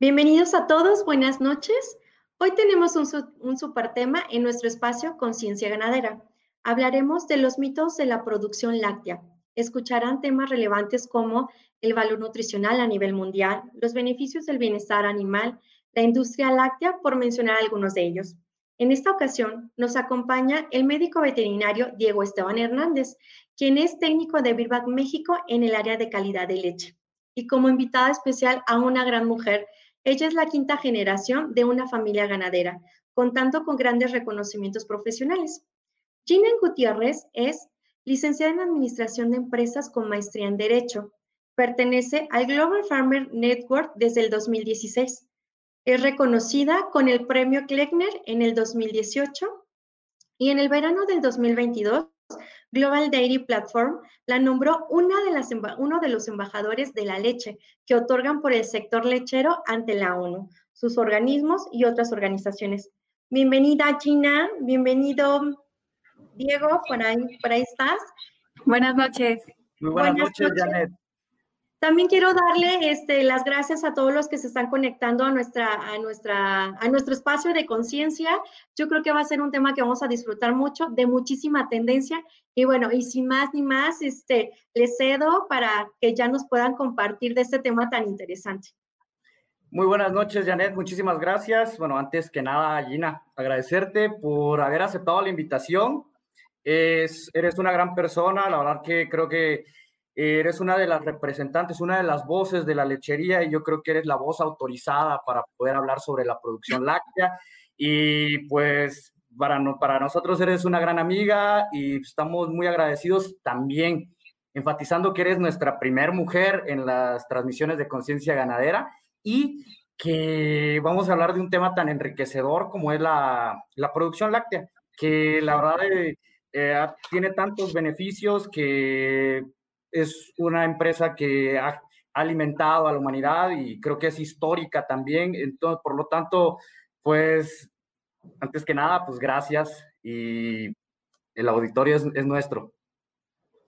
Bienvenidos a todos, buenas noches. Hoy tenemos un, un super tema en nuestro espacio Conciencia Ganadera. Hablaremos de los mitos de la producción láctea. Escucharán temas relevantes como el valor nutricional a nivel mundial, los beneficios del bienestar animal, la industria láctea, por mencionar algunos de ellos. En esta ocasión nos acompaña el médico veterinario Diego Esteban Hernández, quien es técnico de Birbac México en el área de calidad de leche. Y como invitada especial a una gran mujer ella es la quinta generación de una familia ganadera, contando con grandes reconocimientos profesionales. Gina Gutiérrez es licenciada en Administración de Empresas con maestría en Derecho. Pertenece al Global Farmer Network desde el 2016. Es reconocida con el premio Kleckner en el 2018 y en el verano del 2022 Global Dairy Platform la nombró una de las, uno de los embajadores de la leche que otorgan por el sector lechero ante la ONU, sus organismos y otras organizaciones. Bienvenida, Gina. Bienvenido, Diego. Por ahí, por ahí estás. Buenas noches. Muy buenas, noches, Janet. También quiero darle este, las gracias a todos los que se están conectando a, nuestra, a, nuestra, a nuestro espacio de conciencia. Yo creo que va a ser un tema que vamos a disfrutar mucho, de muchísima tendencia. Y bueno, y sin más ni más, este, les cedo para que ya nos puedan compartir de este tema tan interesante. Muy buenas noches, Janet. Muchísimas gracias. Bueno, antes que nada, Gina, agradecerte por haber aceptado la invitación. Es, eres una gran persona, la verdad que creo que eres una de las representantes, una de las voces de la lechería y yo creo que eres la voz autorizada para poder hablar sobre la producción láctea. Y pues para, para nosotros eres una gran amiga y estamos muy agradecidos también, enfatizando que eres nuestra primer mujer en las transmisiones de conciencia ganadera y que vamos a hablar de un tema tan enriquecedor como es la, la producción láctea, que la verdad eh, eh, tiene tantos beneficios que es una empresa que ha alimentado a la humanidad y creo que es histórica también. Entonces, por lo tanto, pues, antes que nada, pues gracias y el auditorio es, es nuestro.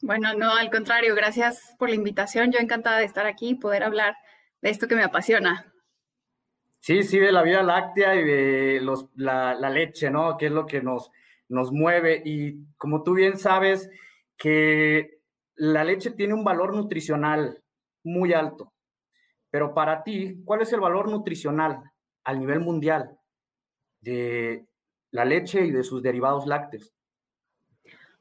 Bueno, no, al contrario, gracias por la invitación. Yo encantada de estar aquí y poder hablar de esto que me apasiona. Sí, sí, de la vida láctea y de los, la, la leche, ¿no? Que es lo que nos, nos mueve. Y como tú bien sabes, que la leche tiene un valor nutricional muy alto, pero para ti, ¿cuál es el valor nutricional a nivel mundial de la leche y de sus derivados lácteos?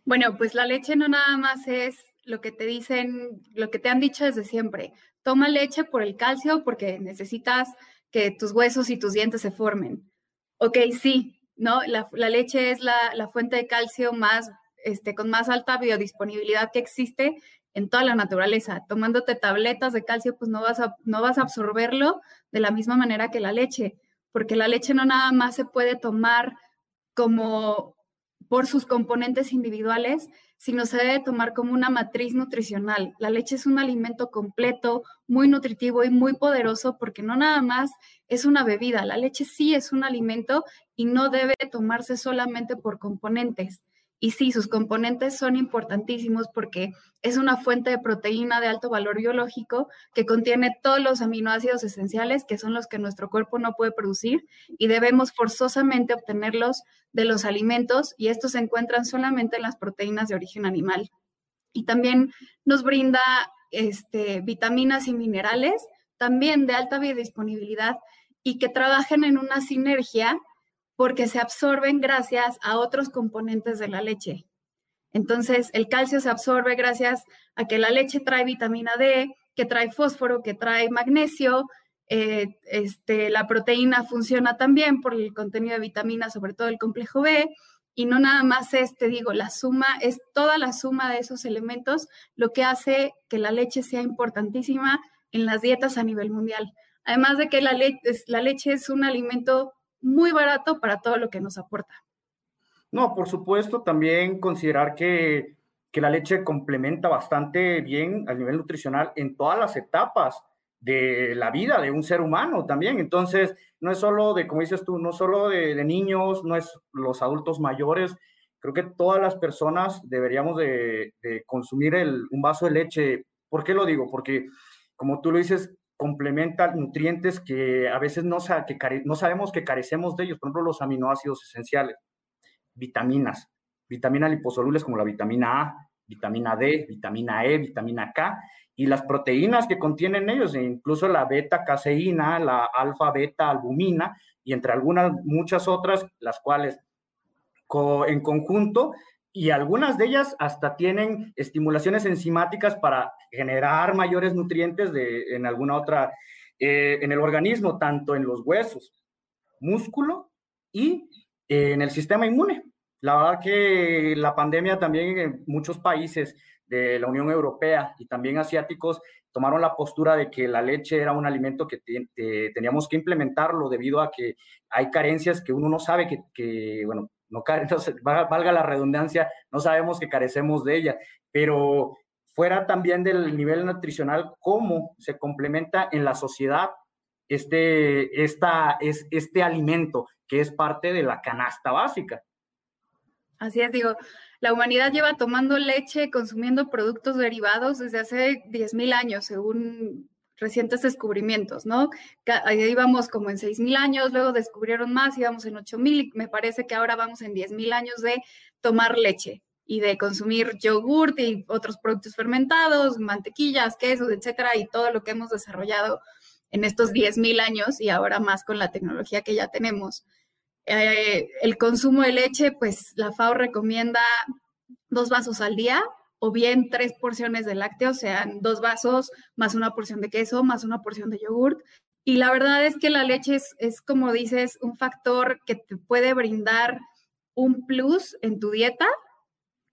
Bueno, pues la leche no nada más es lo que te dicen, lo que te han dicho desde siempre. Toma leche por el calcio porque necesitas que tus huesos y tus dientes se formen. Ok, sí, ¿no? La, leche es la, la, fuente de calcio más este, con más alta biodisponibilidad que existe en toda la naturaleza. Tomándote tabletas de calcio, pues no vas, a, no vas a absorberlo de la misma manera que la leche, porque la leche no nada más se puede tomar como por sus componentes individuales, sino se debe tomar como una matriz nutricional. La leche es un alimento completo, muy nutritivo y muy poderoso porque no nada más es una bebida, la leche sí es un alimento y no debe tomarse solamente por componentes. Y sí, sus componentes son importantísimos porque es una fuente de proteína de alto valor biológico que contiene todos los aminoácidos esenciales que son los que nuestro cuerpo no puede producir y debemos forzosamente obtenerlos de los alimentos y estos se encuentran solamente en las proteínas de origen animal. Y también nos brinda este, vitaminas y minerales también de alta biodisponibilidad y que trabajan en una sinergia porque se absorben gracias a otros componentes de la leche. Entonces, el calcio se absorbe gracias a que la leche trae vitamina D, que trae fósforo, que trae magnesio. Eh, este, la proteína funciona también por el contenido de vitaminas, sobre todo el complejo B. Y no nada más es, te digo, la suma, es toda la suma de esos elementos lo que hace que la leche sea importantísima en las dietas a nivel mundial. Además de que la, la leche es un alimento muy barato para todo lo que nos aporta. No, por supuesto, también considerar que, que la leche complementa bastante bien a nivel nutricional en todas las etapas de la vida de un ser humano también. Entonces, no es solo de, como dices tú, no solo de, niños, no es los adultos mayores. Creo que todas las personas deberíamos de, consumir el, un vaso de leche. ¿Por qué lo digo? Porque, como tú lo dices, complementa nutrientes que a veces no, sabemos que carecemos de ellos, por ejemplo, los aminoácidos esenciales, vitaminas, vitaminas liposolubles como la vitamina A, vitamina D, vitamina E, vitamina K, y las proteínas que contienen ellos, e incluso la beta-caseína, la alfa-beta-albumina, y entre algunas, muchas otras, las cuales en conjunto y algunas de ellas hasta tienen estimulaciones enzimáticas para generar mayores nutrientes en alguna otra, eh, en el organismo, tanto en los huesos, músculo y en el sistema inmune. La verdad que la pandemia también en muchos países de la Unión Europea y también asiáticos tomaron la postura de que la leche era un alimento que teníamos que implementarlo debido a que hay carencias que uno no sabe que, que bueno, no, valga la redundancia, no sabemos que carecemos de ella, pero fuera también del nivel nutricional, cómo se complementa en la sociedad este, esta, es, este alimento que es parte de la canasta básica. Así es, digo, la humanidad lleva tomando leche, consumiendo productos derivados desde hace 10.000 años, según recientes descubrimientos, ¿no? Ahí íbamos como en 6.000 años, luego descubrieron más, íbamos en 8.000 y me parece que ahora vamos en 10.000 años de tomar leche y de consumir yogurt y otros productos fermentados, mantequillas, quesos, etcétera, y todo lo que hemos desarrollado en estos 10.000 años y ahora más con la tecnología que ya tenemos. Eh, el consumo de leche, pues la FAO recomienda dos vasos al día, o bien tres porciones de lácteos, sean dos vasos más una porción de queso, más una porción de yogurt. Y la verdad es que la leche es, es, como dices, un factor que te puede brindar un plus en tu dieta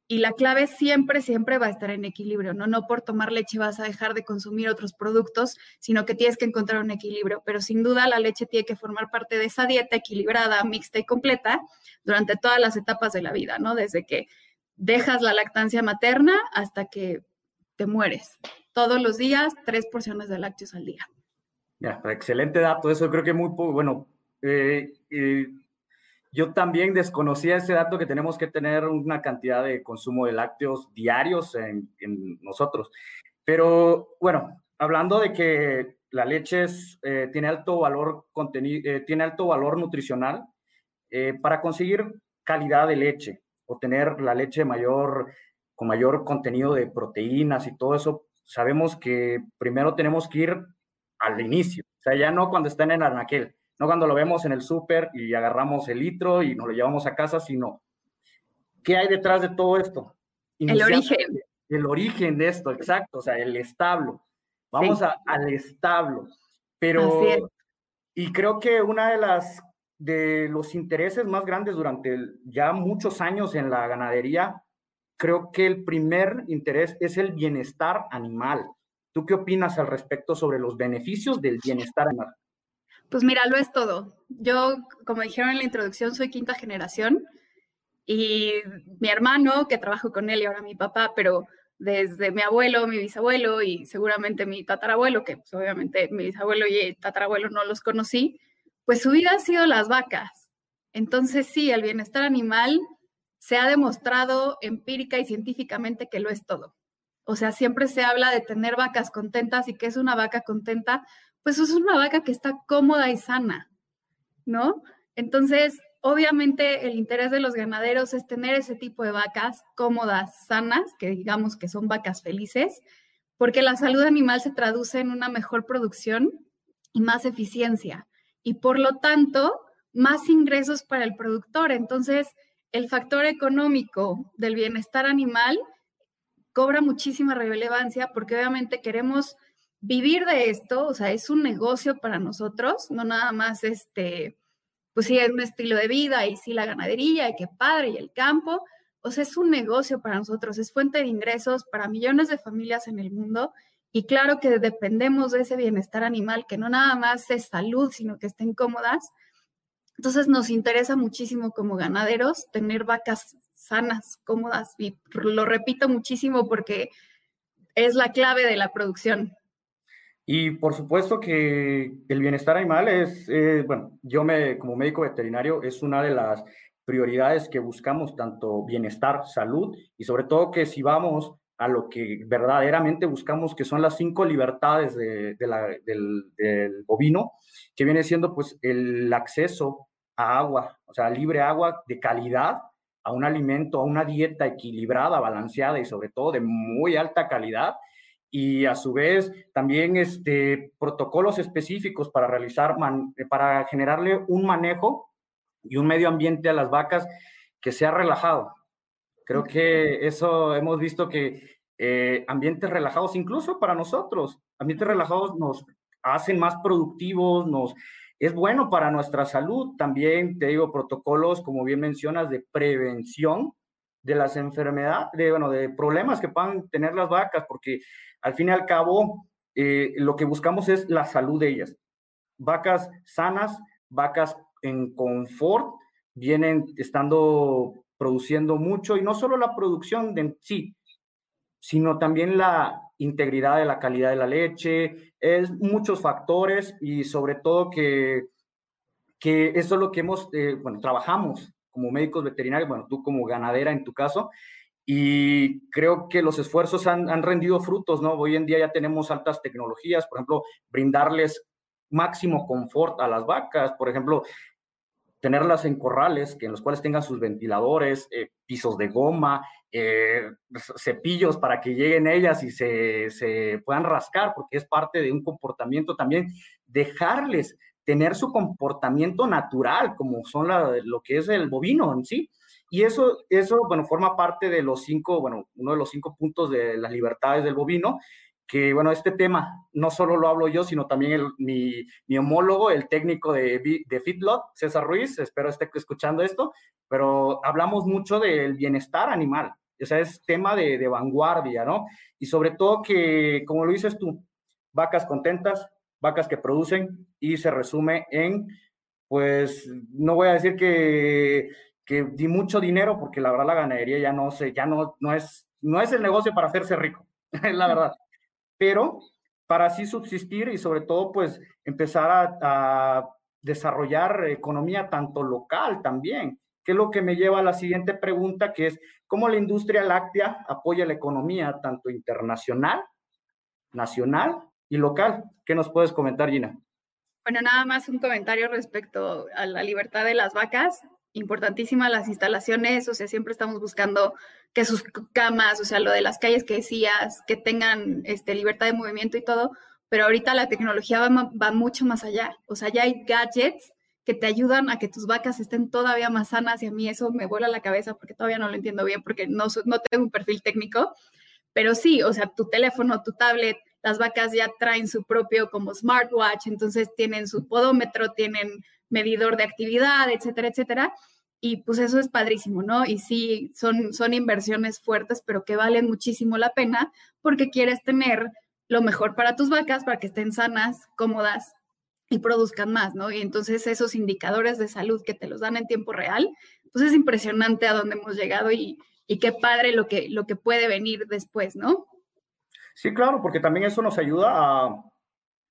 y la clave siempre, siempre va a estar en equilibrio, ¿no? No por tomar leche vas a dejar de consumir otros productos, sino que tienes que encontrar un equilibrio. Pero sin duda la leche tiene que formar parte de esa dieta equilibrada, mixta y completa durante todas las etapas de la vida, ¿no? Desde que dejas la lactancia materna hasta que te mueres. Todos los días, tres porciones de lácteos al día. Excelente dato. Eso creo que muy bueno. Eh, eh, yo también desconocía ese dato que tenemos que tener una cantidad de consumo de lácteos diarios en, nosotros. Pero bueno, hablando de que la leche eh, tiene alto valor contenido, tiene alto valor nutricional, para conseguir calidad de leche, o tener la leche mayor, con mayor contenido de proteínas y todo eso, sabemos que primero tenemos que ir al inicio, o sea, ya no cuando están en anaquel, no cuando lo vemos en el súper y agarramos el litro y nos lo llevamos a casa, sino ¿qué hay detrás de todo esto? el origen. El origen de esto, exacto, o sea, el establo. Vamos al establo. Pero, y creo que una de las de los intereses más grandes durante ya muchos años en la ganadería, creo que el primer interés es el bienestar animal. ¿Tú qué opinas al respecto sobre los beneficios del bienestar animal? Pues mira, lo es todo. Yo, como dijeron en la introducción, soy quinta generación y mi hermano, que trabajo con él y ahora mi papá, pero desde mi abuelo, mi bisabuelo y seguramente mi tatarabuelo, que pues, obviamente mi bisabuelo y el tatarabuelo no los conocí, pues su vida ha sido las vacas. Entonces sí, el bienestar animal se ha demostrado empírica y científicamente que lo es todo. O sea, siempre se habla de tener vacas contentas y que es una vaca contenta, pues es una vaca que está cómoda y sana, ¿no? Entonces, obviamente el interés de los ganaderos es tener ese tipo de vacas cómodas, sanas, que digamos que son vacas felices, porque la salud animal se traduce en una mejor producción y más eficiencia y por lo tanto más ingresos para el productor. Entonces, el factor económico del bienestar animal cobra muchísima relevancia porque obviamente queremos vivir de esto, o sea, es un negocio para nosotros, no nada más este, pues sí, es un estilo de vida y sí la ganadería y qué padre y el campo, o sea, es un negocio para nosotros, es fuente de ingresos para millones de familias en el mundo y claro que dependemos de ese bienestar animal, que no nada más es salud, sino que estén cómodas. Entonces nos interesa muchísimo como ganaderos tener vacas sanas, cómodas, y lo repito muchísimo porque es la clave de la producción. Y por supuesto que el bienestar animal es, eh, bueno, yo me, como médico veterinario, es una de las prioridades que buscamos, tanto bienestar, salud, y sobre todo que si vamos a lo que verdaderamente buscamos, que son las cinco libertades del, del, bovino, que viene siendo pues el acceso a agua, o sea, libre agua de calidad, a un alimento, a una dieta equilibrada, balanceada y sobre todo de muy alta calidad, y a su vez también este, protocolos específicos para realizar, para generarle un manejo y un medio ambiente a las vacas que sea relajado. Creo que eso hemos visto que eh, ambientes relajados, incluso para nosotros, ambientes relajados nos hacen más productivos, nos es bueno para nuestra salud. También te digo protocolos, como bien mencionas, de prevención de las enfermedades, de, bueno, de problemas que puedan tener las vacas, porque al fin y al cabo eh, lo que buscamos es la salud de ellas. Vacas sanas, vacas en confort, vienen estando produciendo mucho y no solo la producción de sí, sino también la integridad de la calidad de la leche, es muchos factores y sobre todo que, que eso es lo que hemos, eh, bueno, trabajamos como médicos veterinarios, bueno, tú como ganadera en tu caso, y creo que los esfuerzos han, han rendido frutos, ¿no? Hoy en día ya tenemos altas tecnologías, por ejemplo, brindarles máximo confort a las vacas, por ejemplo, tenerlas en corrales que en los cuales tengan sus ventiladores, eh, pisos de goma, eh, cepillos para que lleguen ellas y se, se, puedan rascar, porque es parte de un comportamiento también, dejarles tener su comportamiento natural, como son lo que es el bovino en sí. Y eso, eso, bueno, forma parte de los cinco, bueno, uno de los cinco puntos de las libertades del bovino, que bueno, este tema no solo lo hablo yo, sino también mi, mi, homólogo, el técnico de, de Fitlot, César Ruiz, espero esté escuchando esto, pero hablamos mucho del bienestar animal, o sea, es tema de, de vanguardia, ¿no? Y sobre todo que, como lo dices tú, vacas contentas, vacas que producen y se resume en, pues, no voy a decir que, que di mucho dinero, porque la verdad la ganadería ya no sé, ya no, no, es, no es el negocio para hacerse rico, es la verdad pero para así subsistir y sobre todo pues empezar a, desarrollar economía tanto local también, que es lo que me lleva a la siguiente pregunta, que es cómo la industria láctea apoya la economía tanto internacional, nacional y local. ¿Qué nos puedes comentar, Gina? Bueno, nada más un comentario respecto a la libertad de las vacas importantísima las instalaciones, o sea, siempre estamos buscando que sus camas, o sea, lo de las calles que decías, que tengan este, libertad de movimiento y todo, pero ahorita la tecnología va, mucho más allá, o sea, ya hay gadgets que te ayudan a que tus vacas estén todavía más sanas y a mí eso me vuela la cabeza porque todavía no lo entiendo bien porque no, no tengo un perfil técnico, pero sí, o sea, tu teléfono, tu tablet, las vacas ya traen su propio como smartwatch, entonces tienen su podómetro, tienen medidor de actividad, etcétera, etcétera. Y pues eso es padrísimo, ¿no? Y sí, son, son inversiones fuertes, pero que valen muchísimo la pena porque quieres tener lo mejor para tus vacas, para que estén sanas, cómodas y produzcan más, ¿no? Y entonces esos indicadores de salud que te los dan en tiempo real, pues es impresionante a dónde hemos llegado y, y qué padre lo que, lo que puede venir después, ¿no? Sí, claro, porque también eso nos ayuda a,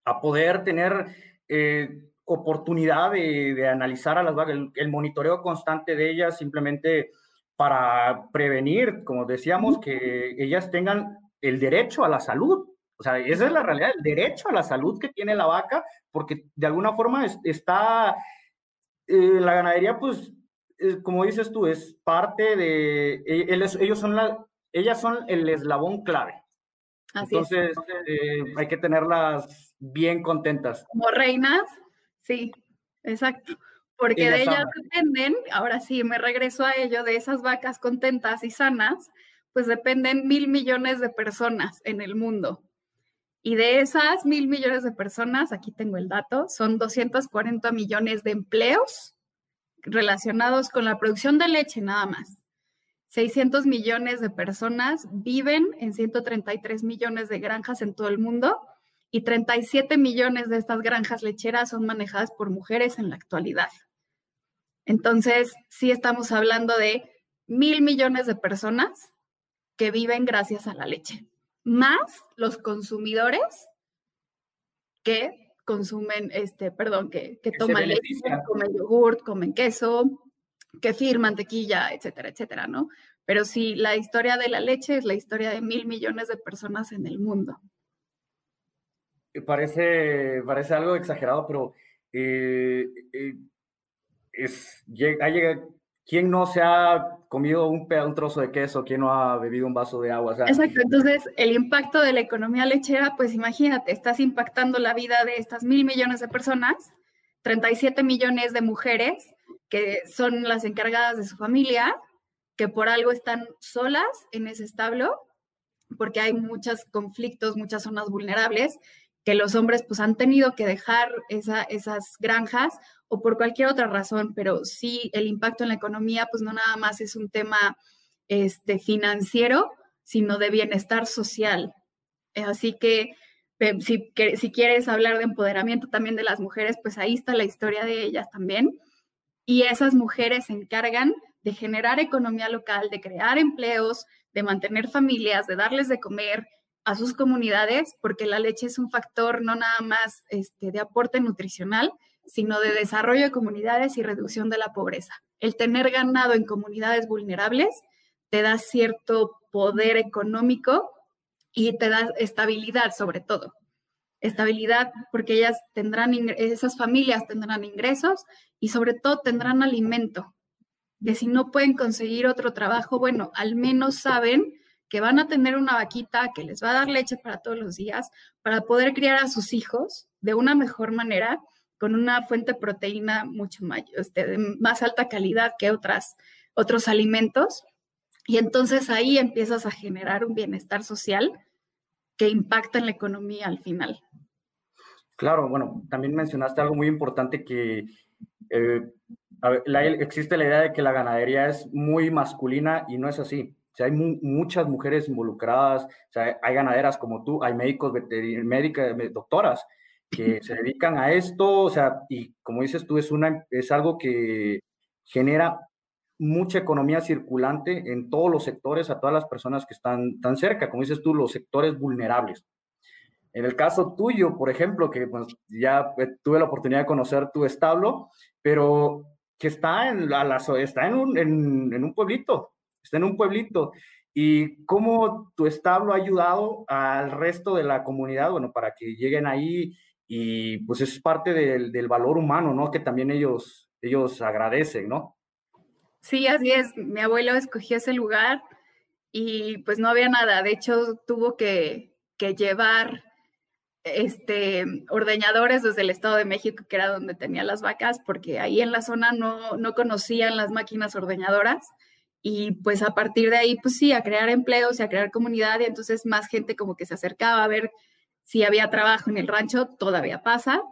a poder tener eh, oportunidad de, analizar a las vacas, el, monitoreo constante de ellas simplemente para prevenir, como decíamos, que ellas tengan el derecho a la salud. O sea, esa es la realidad, el derecho a la salud que tiene la vaca, porque de alguna forma está, eh, la ganadería, pues, como dices tú, es parte de, e, ellos son la, ellas son el eslabón clave. Entonces, eh, hay que tenerlas bien contentas. Como reinas, Sí, exacto. Porque de ellas dependen, ahora sí, me regreso a ello, de esas vacas contentas y sanas, pues dependen mil millones de personas en el mundo. Y de esas mil millones de personas, aquí tengo el dato, son 240 millones de empleos relacionados con la producción de leche nada más. 600 millones de personas viven en 133 millones de granjas en todo el mundo y 37 millones de estas granjas lecheras son manejadas por mujeres en la actualidad. Entonces, sí estamos hablando de mil millones de personas que viven gracias a la leche, más los consumidores que consumen, este, perdón, que, que toman leche, comen yogurt, comen queso, kefir, mantequilla, etcétera, etcétera, ¿no? Pero sí, la historia de la leche es la historia de mil millones de personas en el mundo. Parece, parece algo exagerado, pero eh, eh, es, llega, ¿quién no se ha comido un, un trozo de queso? ¿Quién no ha bebido un vaso de agua? Exacto, entonces el impacto de la economía lechera, pues imagínate, estás impactando la vida de estas mil millones de personas, 37 millones de mujeres que son las encargadas de su familia, que por algo están solas en ese establo, porque hay muchos conflictos, muchas zonas vulnerables, que los hombres pues han tenido que dejar esas granjas o por cualquier otra razón, pero sí el impacto en la economía pues no nada más es un tema este, financiero, sino de bienestar social. Así que si, que si quieres hablar de empoderamiento también de las mujeres, pues ahí está la historia de ellas también. Y esas mujeres se encargan de generar economía local, de crear empleos, de mantener familias, de darles de comer, a sus comunidades, porque la leche es un factor no nada más este, de aporte nutricional, sino de desarrollo de comunidades y reducción de la pobreza. El tener ganado en comunidades vulnerables te da cierto poder económico y te da estabilidad sobre todo. Estabilidad porque ellas tendrán, esas familias tendrán ingresos y sobre todo tendrán alimento. De si no pueden conseguir otro trabajo, bueno, al menos saben que van a tener una vaquita que les va a dar leche para todos los días, para poder criar a sus hijos de una mejor manera, con una fuente de proteína mucho mayor, este, de más alta calidad que otras, otros alimentos. Y entonces ahí empiezas a generar un bienestar social que impacta en la economía al final. Claro, bueno, también mencionaste algo muy importante que eh, existe la idea de que la ganadería es muy masculina y no es así hay muchas mujeres involucradas, hay ganaderas como tú, hay médicos, médicas, doctoras que se dedican a esto, o sea, y como dices tú, es, una, es algo que genera mucha economía circulante en todos los sectores, a todas las personas que están tan cerca, como dices tú, los sectores vulnerables. En el caso tuyo, por ejemplo, que pues, ya tuve la oportunidad de conocer tu establo, pero que está en, la, está en, un, en un pueblito, está en un pueblito. ¿Y cómo tu establo ha ayudado al resto de la comunidad, bueno, para que lleguen ahí y pues es parte del, del valor humano, ¿no? Que también ellos, ellos agradecen, ¿no? Sí, así es. Mi abuelo escogió ese lugar y pues no había nada. De hecho, tuvo que, que llevar este, ordeñadores desde el Estado de México, que era donde tenía las vacas, porque ahí en la zona no, no conocían las máquinas ordeñadoras y pues a partir de ahí, pues sí, a crear empleos y a crear comunidad y entonces más gente como que se acercaba a ver si había trabajo en el rancho, todavía pasa.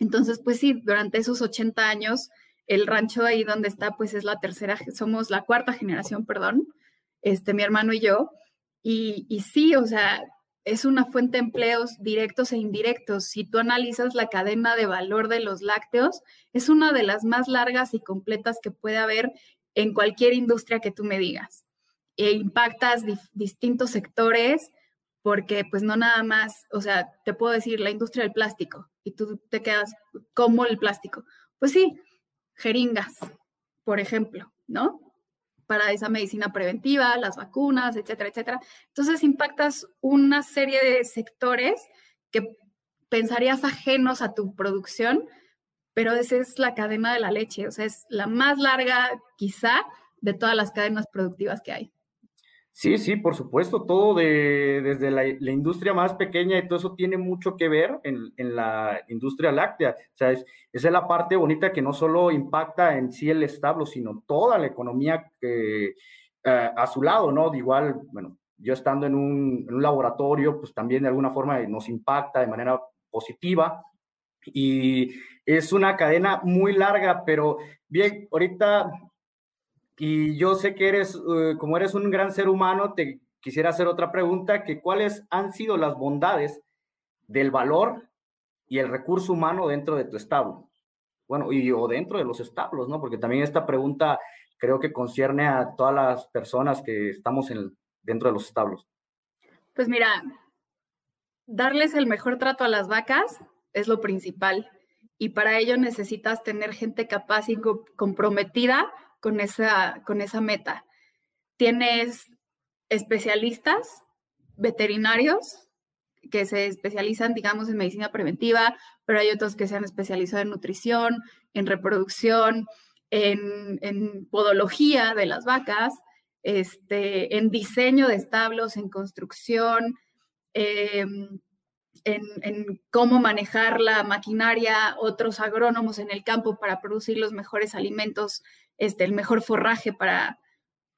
Entonces, pues sí, durante esos 80 años, el rancho ahí donde está, pues es la tercera, somos la cuarta generación, perdón, este, mi hermano y yo. Y, y sí, o sea, es una fuente de empleos directos e indirectos. Si tú analizas la cadena de valor de los lácteos, es una de las más largas y completas que puede haber en cualquier industria que tú me digas. E impactas distintos sectores porque pues no nada más, o sea, te puedo decir la industria del plástico y tú te quedas como el plástico. Pues sí, jeringas, por ejemplo, ¿no? Para esa medicina preventiva, las vacunas, etcétera, etcétera. Entonces impactas una serie de sectores que pensarías ajenos a tu producción, pero esa es la cadena de la leche, o sea, es la más larga quizá de todas las cadenas productivas que hay. Sí, sí, por supuesto, todo de, desde la, industria más pequeña y todo eso tiene mucho que ver en, la industria láctea. O sea, es, esa es la parte bonita que no solo impacta en sí el establo, sino toda la economía eh, a su lado, ¿no? De igual, bueno, yo estando en un, en un laboratorio, pues también de alguna forma nos impacta de manera positiva y es una cadena muy larga, pero bien, ahorita, y yo sé que eres, eh, como eres un gran ser humano, te quisiera hacer otra pregunta, que cuáles han sido las bondades del valor y el recurso humano dentro de tu establo. Bueno, y o dentro de los establos, ¿no? Porque también esta pregunta creo que concierne a todas las personas que estamos en dentro de los establos. Pues mira, darles el mejor trato a las vacas es lo principal. Y para ello necesitas tener gente capaz y comprometida con esa, con esa meta. tienes especialistas veterinarios que se especializan, digamos, en medicina preventiva, pero hay otros que se han especializado en nutrición, en reproducción, en, podología de las vacas, este, en diseño de establos, en construcción, em, en, cómo manejar la maquinaria, otros agrónomos en el campo para producir los mejores alimentos, este, el mejor forraje para,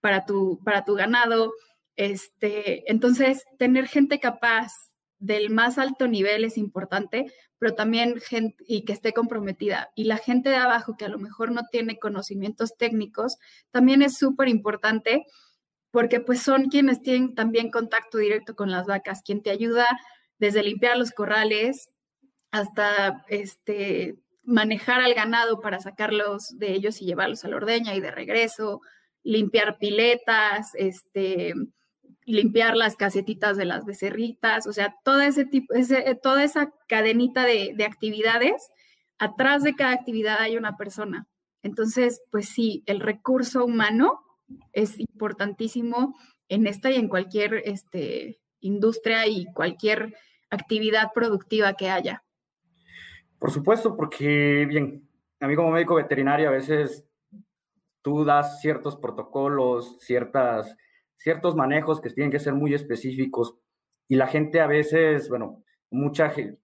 para, tu, para tu ganado. Este, entonces, tener gente capaz del más alto nivel es importante, pero también gente y que esté comprometida. Y la gente de abajo que a lo mejor no tiene conocimientos técnicos, también es súper importante porque pues son quienes tienen también contacto directo con las vacas, quien te ayuda desde limpiar los corrales hasta este, manejar al ganado para sacarlos de ellos y llevarlos a la ordeña y de regreso, limpiar piletas, este, limpiar las casetitas de las becerritas, o sea, todo ese tipo, toda esa cadenita de, de, actividades, atrás de cada actividad hay una persona. Entonces, pues sí, el recurso humano es importantísimo en esta y en cualquier este, industria y cualquier actividad productiva que haya. Por supuesto, porque, bien, a mí como médico veterinario a veces tú das ciertos protocolos, ciertas ciertos manejos que tienen que ser muy específicos y la gente a veces, bueno, mucha gente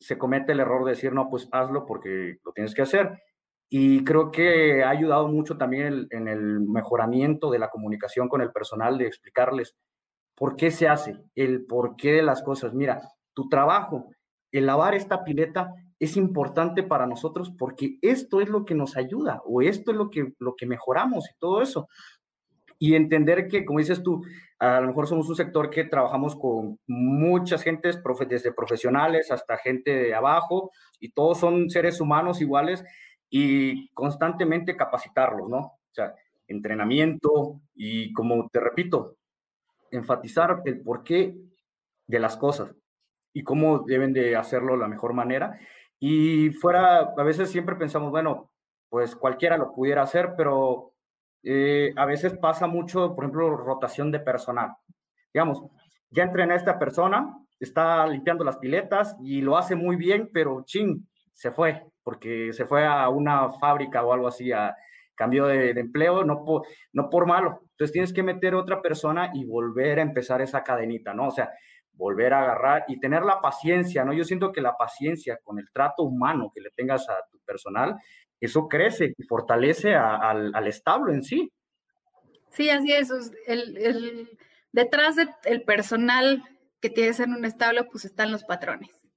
se comete el error de decir, no, pues hazlo porque lo tienes que hacer. Y creo que ha ayudado mucho también en el mejoramiento de la comunicación con el personal, de explicarles por qué se hace, el por qué de las cosas. Mira, tu trabajo, el lavar esta pileta es importante para nosotros porque esto es lo que nos ayuda o esto es lo que, lo que mejoramos y todo eso. Y entender que, como dices tú, a lo mejor somos un sector que trabajamos con muchas gentes, desde profesionales hasta gente de abajo, y todos son seres humanos iguales, y constantemente capacitarlos, ¿no? O sea, entrenamiento y, como te repito, enfatizar el porqué de las cosas y cómo deben de hacerlo la mejor manera. Y fuera, a veces siempre pensamos, bueno, pues cualquiera lo pudiera hacer, pero eh, a veces pasa mucho, por ejemplo, rotación de personal. Digamos, ya entrené a esta persona, está limpiando las piletas y lo hace muy bien, pero ching, se fue, porque se fue a una fábrica o algo así, a cambio de, empleo, no por, no por malo. Entonces tienes que meter otra persona y volver a empezar esa cadenita, ¿no? O sea, volver a agarrar y tener la paciencia, ¿no? Yo siento que la paciencia con el trato humano que le tengas a tu personal eso crece y fortalece al, establo en sí. Sí, así es. El, detrás del personal que tienes en un establo, pues están los patrones,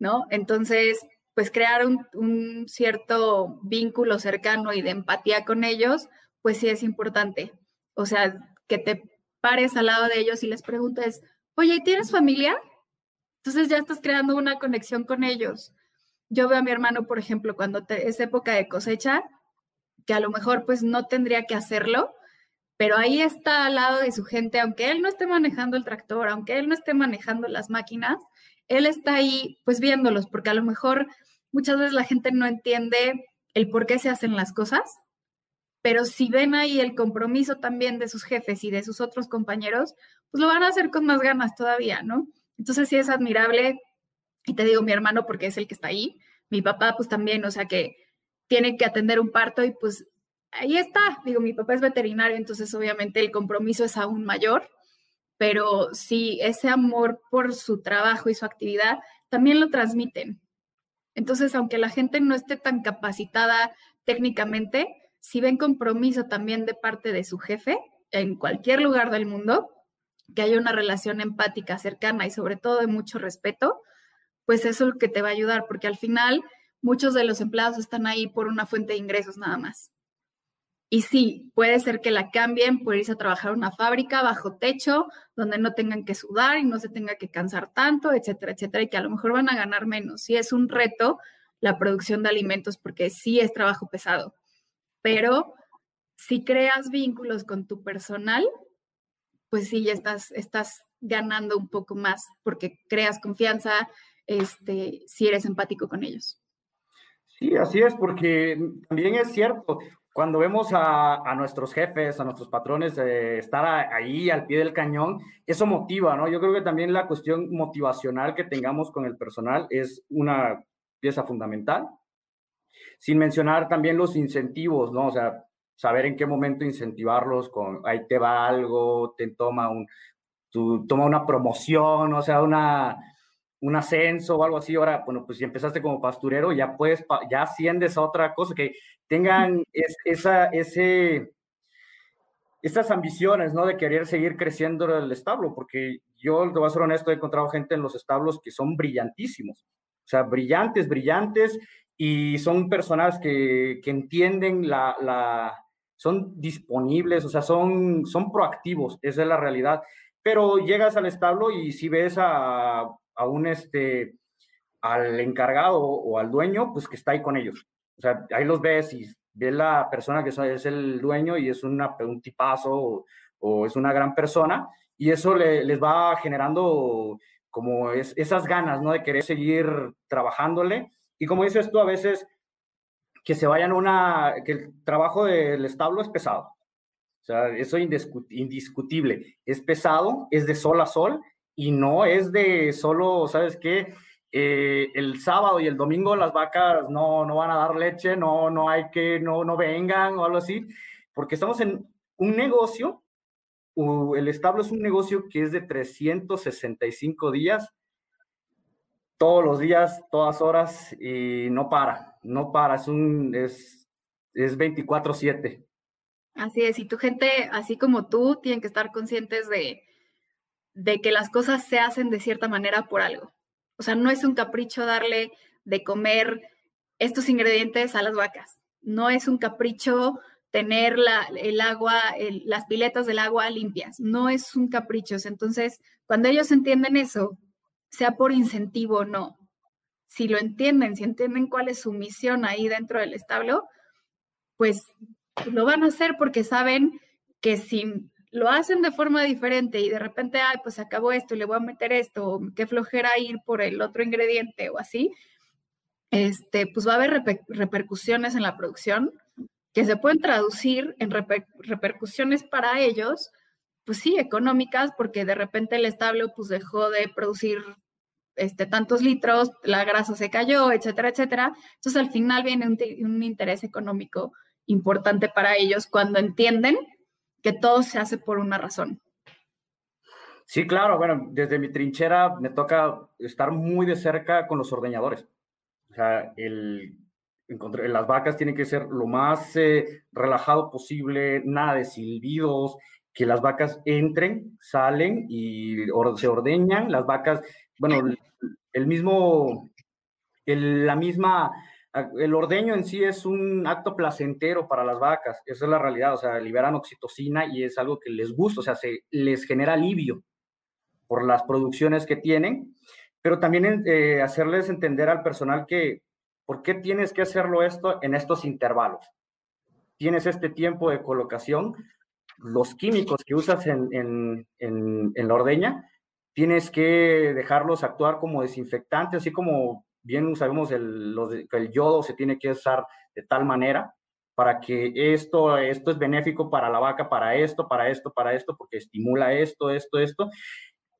¿no? Entonces, pues crear un, cierto vínculo cercano y de empatía con ellos, pues sí es importante. O sea, que te pares al lado de ellos y les preguntes, oye, ¿tienes familia? Entonces ya estás creando una conexión con ellos yo veo a mi hermano, por ejemplo, cuando es época de cosecha, que a lo mejor pues no tendría que hacerlo, pero ahí está al lado de su gente, aunque él no esté manejando el tractor, aunque él no esté manejando las máquinas, él está ahí pues viéndolos, porque a lo mejor muchas veces la gente no entiende el por qué se hacen las cosas, pero si ven ahí el compromiso también de sus jefes y de sus otros compañeros, pues lo van a hacer con más ganas todavía, ¿no? Entonces sí es admirable y te digo mi hermano porque es el que está ahí, mi papá pues también, o sea que tiene que atender un parto y pues ahí está, digo, mi papá es veterinario, entonces obviamente el compromiso es aún mayor, pero sí, ese amor por su trabajo y su actividad también lo transmiten. Entonces, aunque la gente no esté tan capacitada técnicamente, si ven compromiso también de parte de su jefe en cualquier lugar del mundo, que haya una relación empática, cercana y sobre todo de mucho respeto, pues eso es lo que te va a ayudar, porque al final muchos de los empleados están ahí por una fuente de ingresos nada más. Y sí, puede ser que la cambien por irse a trabajar en una fábrica bajo techo, donde no tengan que sudar y no se tenga que cansar tanto, etcétera, etcétera, y que a lo mejor van a ganar menos. Sí es un reto la producción de alimentos porque sí es trabajo pesado, pero si creas vínculos con tu personal, pues sí, ya estás, estás ganando un poco más porque creas confianza, este, si eres empático con ellos. Sí, así es, porque también es cierto, cuando vemos a, nuestros jefes, a nuestros patrones estar ahí al pie del cañón, eso motiva, ¿no? Yo creo que también la cuestión motivacional que tengamos con el personal es una pieza fundamental. Sin mencionar también los incentivos, ¿no? O sea, saber en qué momento incentivarlos con, ahí te va algo, te toma un, tu, toma una promoción, o sea, una, un ascenso o algo así. Ahora, bueno, pues si empezaste como pasturero, ya puedes, ya asciendes a otra cosa, que tengan esa, ese, esas ambiciones, ¿no? De querer seguir creciendo el establo, porque yo, te voy a ser honesto, he encontrado gente en los establos que son brillantísimos, o sea, brillantes, brillantes, y son personas que, que entienden la, la, son disponibles, o sea, son, son proactivos, esa es la realidad. Pero llegas al establo y si ves a, a un, este, al encargado o al dueño, pues que está ahí con ellos. O sea, ahí los ves y ves la persona que es el dueño y es una, un tipazo o, es una gran persona y eso les va generando como es, esas ganas, ¿no? De querer seguir trabajándole. Y como dices tú, a veces que se vayan una, que el trabajo del establo es pesado. O sea, eso es indiscutible. Es pesado, es de sol a sol y no es de solo, ¿sabes qué? Eh, el sábado y el domingo las vacas no, no van a dar leche, no, no hay que, no, no vengan o algo así, porque estamos en un negocio, el establo es un negocio que es de 365 días, todos los días, todas horas, y no para, no para, es un, es, es 24-7. Así es, y tu gente, así como tú, tienen que estar conscientes de, de que las cosas se hacen de cierta manera por algo. O sea, no es un capricho darle de comer estos ingredientes a las vacas. No es un capricho tener el agua, las piletas del agua limpias. No es un capricho. Entonces, cuando ellos entienden eso, sea por incentivo o no, si lo entienden, si entienden cuál es su misión ahí dentro del establo, pues lo van a hacer porque saben que si lo hacen de forma diferente y de repente, ay, pues acabó esto y le voy a meter esto, o qué flojera ir por el otro ingrediente o así, este, pues va a haber repercusiones en la producción que se pueden traducir en repercusiones para ellos, pues sí, económicas, porque de repente el establo pues dejó de producir este, tantos litros, la grasa se cayó, etcétera, etcétera. Entonces al final viene un, un interés económico importante para ellos cuando entienden que todo se hace por una razón. Sí, claro, bueno, desde mi trinchera me toca estar muy de cerca con los ordeñadores. O sea, el, las vacas tienen que ser lo más eh, relajado posible, nada de silbidos, que las vacas entren, salen y se ordeñan. Las vacas, bueno, el mismo, la misma el ordeño en sí es un acto placentero para las vacas, esa es la realidad, o sea, liberan oxitocina y es algo que les gusta, o sea, se les genera alivio por las producciones que tienen, pero también eh, hacerles entender al personal que, ¿por qué tienes que hacerlo esto en estos intervalos? Tienes este tiempo de colocación, los químicos que usas en, en, en, en la ordeña, tienes que dejarlos actuar como desinfectantes, así como bien sabemos el, el yodo se tiene que usar de tal manera para que esto, esto es benéfico para la vaca, para esto, para esto, para esto, porque estimula esto, esto, esto.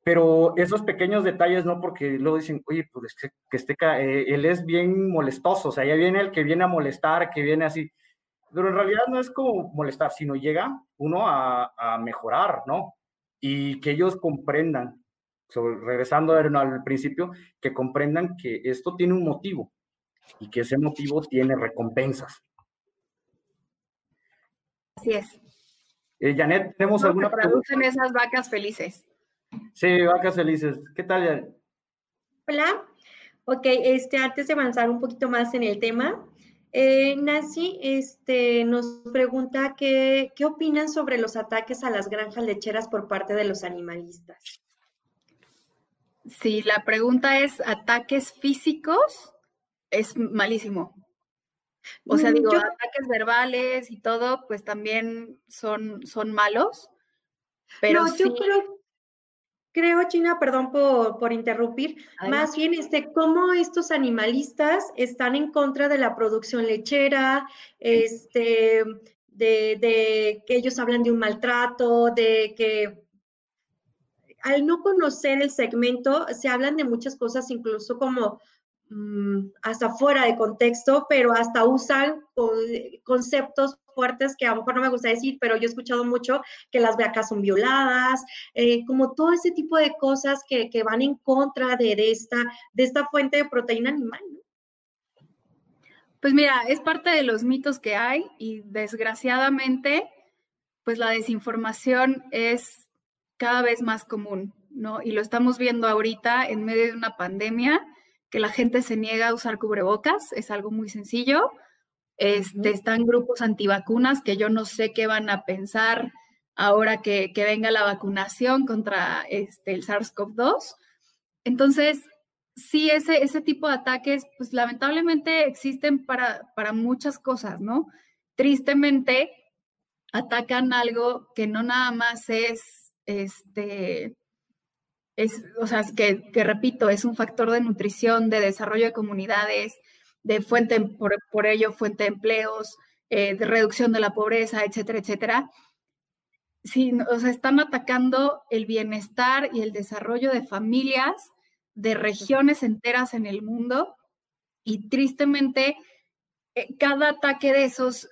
Pero esos pequeños detalles, no porque luego dicen, oye, pues que, que este, eh, él es bien molestoso, o sea, ya viene el que viene a molestar, que viene así. Pero en realidad no es como molestar, sino llega uno a, a mejorar, ¿no? Y que ellos comprendan regresando al principio, que comprendan que esto tiene un motivo y que ese motivo tiene recompensas. Así es. Eh, Janet, ¿tenemos alguna pregunta? esas vacas felices. Sí, vacas felices. ¿Qué tal, Janet? Hola. Ok, este, antes de avanzar un poquito más en el tema, eh, Nancy este, nos pregunta qué opinan sobre los ataques a las granjas lecheras por parte de los animalistas. Si la pregunta es ataques físicos, es malísimo. O sea, mm, digo, ataques verbales y todo, pues también son, son malos. Pero yo creo, creo, China, perdón por, por interrumpir, más bien este, cómo estos animalistas están en contra de la producción lechera, este, de, de que ellos hablan de un maltrato, de que al no conocer el segmento, se hablan de muchas cosas, incluso como mm, hasta fuera de contexto, pero hasta usan conceptos fuertes que a lo mejor no me gusta decir, pero yo he escuchado mucho que las vacas son violadas, eh, como todo ese tipo de cosas que, van en contra de, esta, de esta fuente de proteína animal. Pues mira, es parte de los mitos que hay y desgraciadamente, pues la desinformación es cada vez más común, ¿no? Y lo estamos viendo ahorita en medio de una pandemia, que la gente se niega a usar cubrebocas, es algo muy sencillo. Este, están grupos antivacunas que yo no sé qué van a pensar ahora que, venga la vacunación contra este, el SARS-CoV-2. Entonces, sí, ese, ese tipo de ataques, pues lamentablemente existen para, para muchas cosas, ¿no? Tristemente, atacan algo que no nada más es este, es, o sea, que, que, repito, es un factor de nutrición, de desarrollo de comunidades, de fuente, por, por ello, fuente de empleos, eh, de reducción de la pobreza, etcétera, etcétera. Sí, o sea, están atacando el bienestar y el desarrollo de familias, de regiones enteras en el mundo y tristemente eh, cada ataque de esos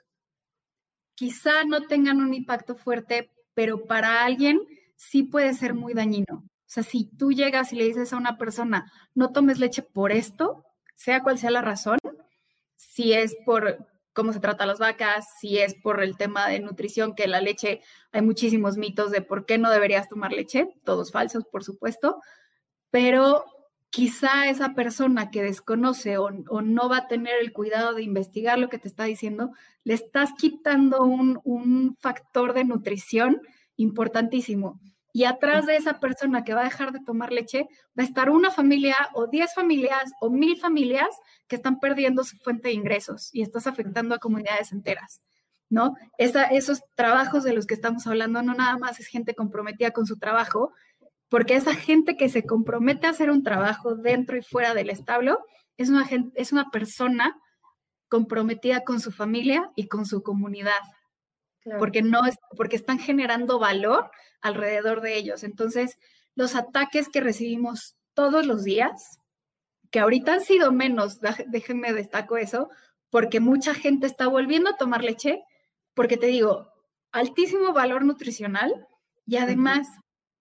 quizá no tengan un impacto fuerte, pero para alguien sí puede ser muy dañino. O sea, si tú llegas y le dices a una persona, no tomes leche por esto, sea cual sea la razón, si es por cómo se trata las vacas, si es por el tema de nutrición, que la leche, hay muchísimos mitos de por qué no deberías tomar leche, todos falsos, por supuesto, pero quizá esa persona que desconoce o, no va a tener el cuidado de investigar lo que te está diciendo, le estás quitando un factor de nutrición importantísimo. Y atrás de esa persona que va a dejar de tomar leche, va a estar una familia o diez familias o mil familias que están perdiendo su fuente de ingresos y estás afectando a comunidades enteras, ¿no? Esa, esos trabajos de los que estamos hablando no nada más es gente comprometida con su trabajo, porque esa gente que se compromete a hacer un trabajo dentro y fuera del establo es una, gente, es una persona comprometida con su familia y con su comunidad, porque no es, porque están generando valor alrededor de ellos. Entonces, los ataques que recibimos todos los días, que ahorita han sido menos, déjenme destaco eso, porque mucha gente está volviendo a tomar leche, porque te digo, altísimo valor nutricional y además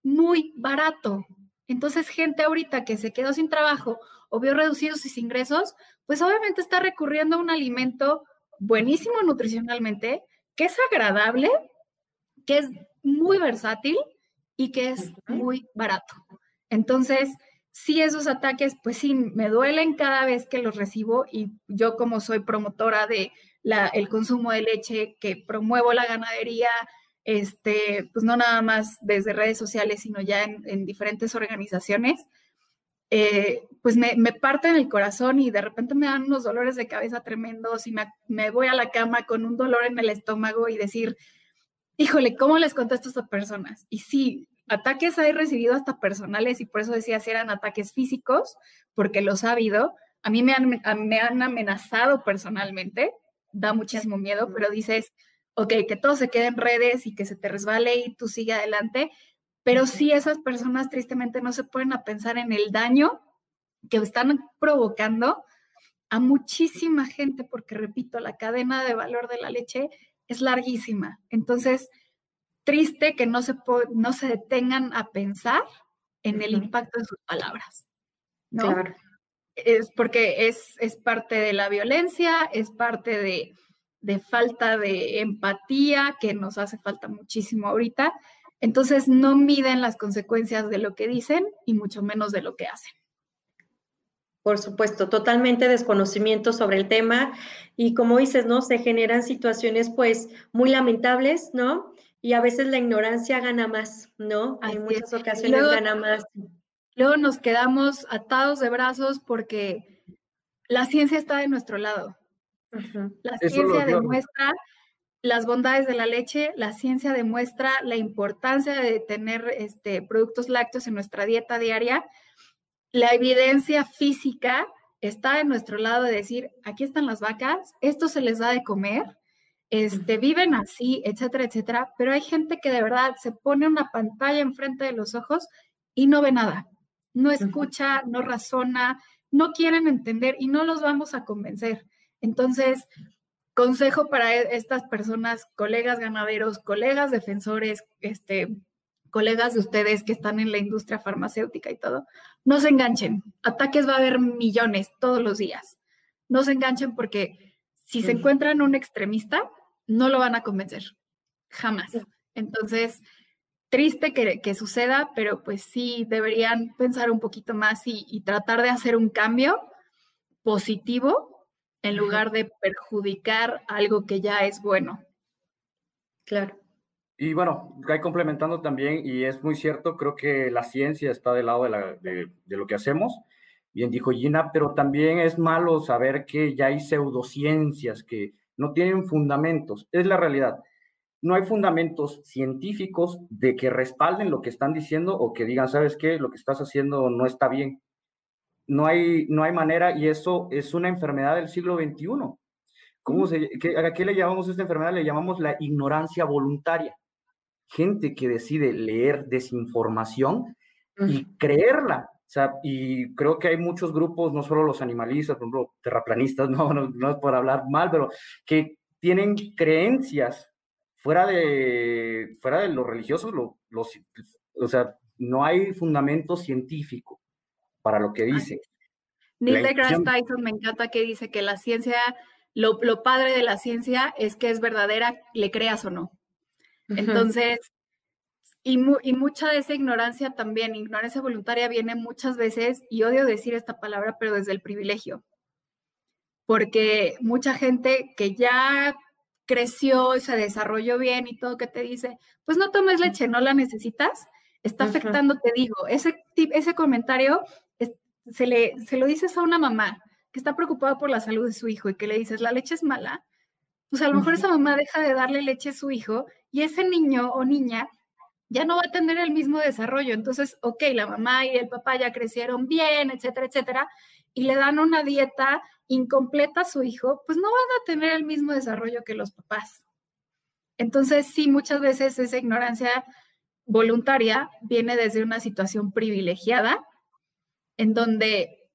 muy barato. Entonces, gente ahorita que se quedó sin trabajo o vio reducidos sus ingresos, pues obviamente está recurriendo a un alimento buenísimo nutricionalmente, que es agradable, que es muy versátil y que es muy barato. Entonces, sí, esos ataques, pues sí, me duelen cada vez que los recibo y yo como soy promotora de la, el consumo de leche, que promuevo la ganadería, este, pues no nada más desde redes sociales, sino ya en, diferentes organizaciones, eh, pues me, me parten el corazón y de repente me dan unos dolores de cabeza tremendos y me, me, voy a la cama con un dolor en el estómago y decir, híjole, ¿cómo les contesto a estas personas? Y sí, ataques hay recibido hasta personales y por eso decía si eran ataques físicos, porque los ha habido. A mí me han, me han amenazado personalmente, da muchísimo miedo, pero dices, ok, que todo se quede en redes y que se te resbale y tú sigue adelante, pero sí esas personas tristemente no se pueden a pensar en el daño que están provocando a muchísima gente, porque repito, la cadena de valor de la leche es larguísima. Entonces, triste que no se, no se detengan a pensar en el impacto de sus palabras. ¿no? Claro. Es porque es, es, parte de la violencia, es parte de, de falta de empatía que nos hace falta muchísimo ahorita entonces no miden las consecuencias de lo que dicen y mucho menos de lo que hacen. Por supuesto, totalmente desconocimiento sobre el tema y como dices, ¿no? Se generan situaciones pues muy lamentables, ¿no? Y a veces la ignorancia gana más, ¿no? en muchas ocasiones gana más. Luego nos quedamos atados de brazos porque la ciencia está de nuestro lado. La ciencia demuestra las bondades de la leche, la ciencia demuestra la importancia de tener este, productos lácteos en nuestra dieta diaria. La evidencia física está en nuestro lado de decir, aquí están las vacas, esto se les da de comer, este, viven así, etcétera, etcétera, pero hay gente que de verdad se pone una pantalla enfrente de los ojos y no ve nada, no escucha, no razona, no quieren entender y no los vamos a convencer. Entonces, consejo para e, estas personas, colegas ganaderos, colegas defensores, este, colegas de ustedes que están en la industria farmacéutica y todo, no se enganchen. Ataques va a haber millones todos los días. No se enganchen porque si se encuentran un extremista, no lo van a convencer. Jamás. Entonces, triste que, suceda, pero pues sí deberían pensar un poquito más y, y tratar de hacer un cambio positivo en lugar de perjudicar algo que ya es bueno. Claro. Y bueno, hay complementando también, y es muy cierto, creo que la ciencia está del lado de, lo que hacemos, bien dijo Gina, pero también es malo saber que ya hay pseudociencias que no tienen fundamentos, es la realidad. No hay fundamentos científicos de que respalden lo que están diciendo o que digan, ¿sabes qué? Lo que estás haciendo no está bien. No hay, no hay manera y eso es una enfermedad del siglo XXI. ¿Cómo se, ¿A qué le llamamos esta enfermedad? Le llamamos la ignorancia voluntaria gente que decide leer desinformación y creerla. O sea, y creo que hay muchos grupos, no solo los animalistas, por ejemplo, terraplanistas, no, no, es por hablar mal, pero que tienen creencias fuera de, fuera de los religiosos, los, o sea, no hay fundamento científico para lo que dice. Neil deGrasse Tyson me encanta que dice que la ciencia, lo, lo padre de la ciencia es que es verdadera, le creas o no. Entonces, y, mucha de esa ignorancia también, ignorancia voluntaria viene muchas veces, y odio decir esta palabra, pero desde el privilegio. Porque mucha gente que ya creció y se desarrolló bien y todo que te dice, pues no tomes leche, no la necesitas, está afectando, te digo, ese, ese comentario se, le, se lo dices a una mamá que está preocupada por la salud de su hijo y que le dices, la leche es mala, pues a lo mejor esa mamá deja de darle leche a su hijo y ese niño o niña ya no va a tener el mismo desarrollo. Entonces, ok, la mamá y el papá ya crecieron bien, etcétera, etcétera, y le dan una dieta incompleta a su hijo, pues no van a tener el mismo desarrollo que los papás. Entonces, sí, muchas veces esa ignorancia voluntaria viene desde una situación privilegiada, en donde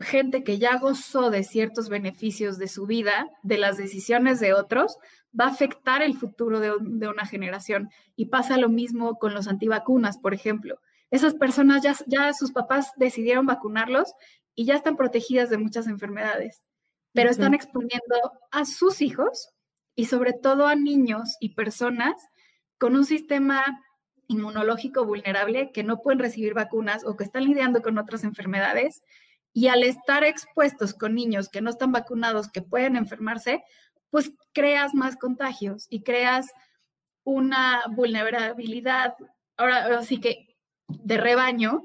gente que ya gozó de ciertos beneficios de su vida, de las decisiones de otros, va a afectar el futuro de, una generación. Y pasa lo mismo con los antivacunas, por ejemplo. Esas personas ya, ya sus papás decidieron vacunarlos y ya están protegidas de muchas enfermedades, pero están exponiendo a sus hijos y sobre todo a niños y personas con un sistema inmunológico vulnerable que no pueden recibir vacunas o que están lidiando con otras enfermedades y al estar expuestos con niños que no están vacunados, que pueden enfermarse, pues creas más contagios y creas una vulnerabilidad, ahora sí que de rebaño,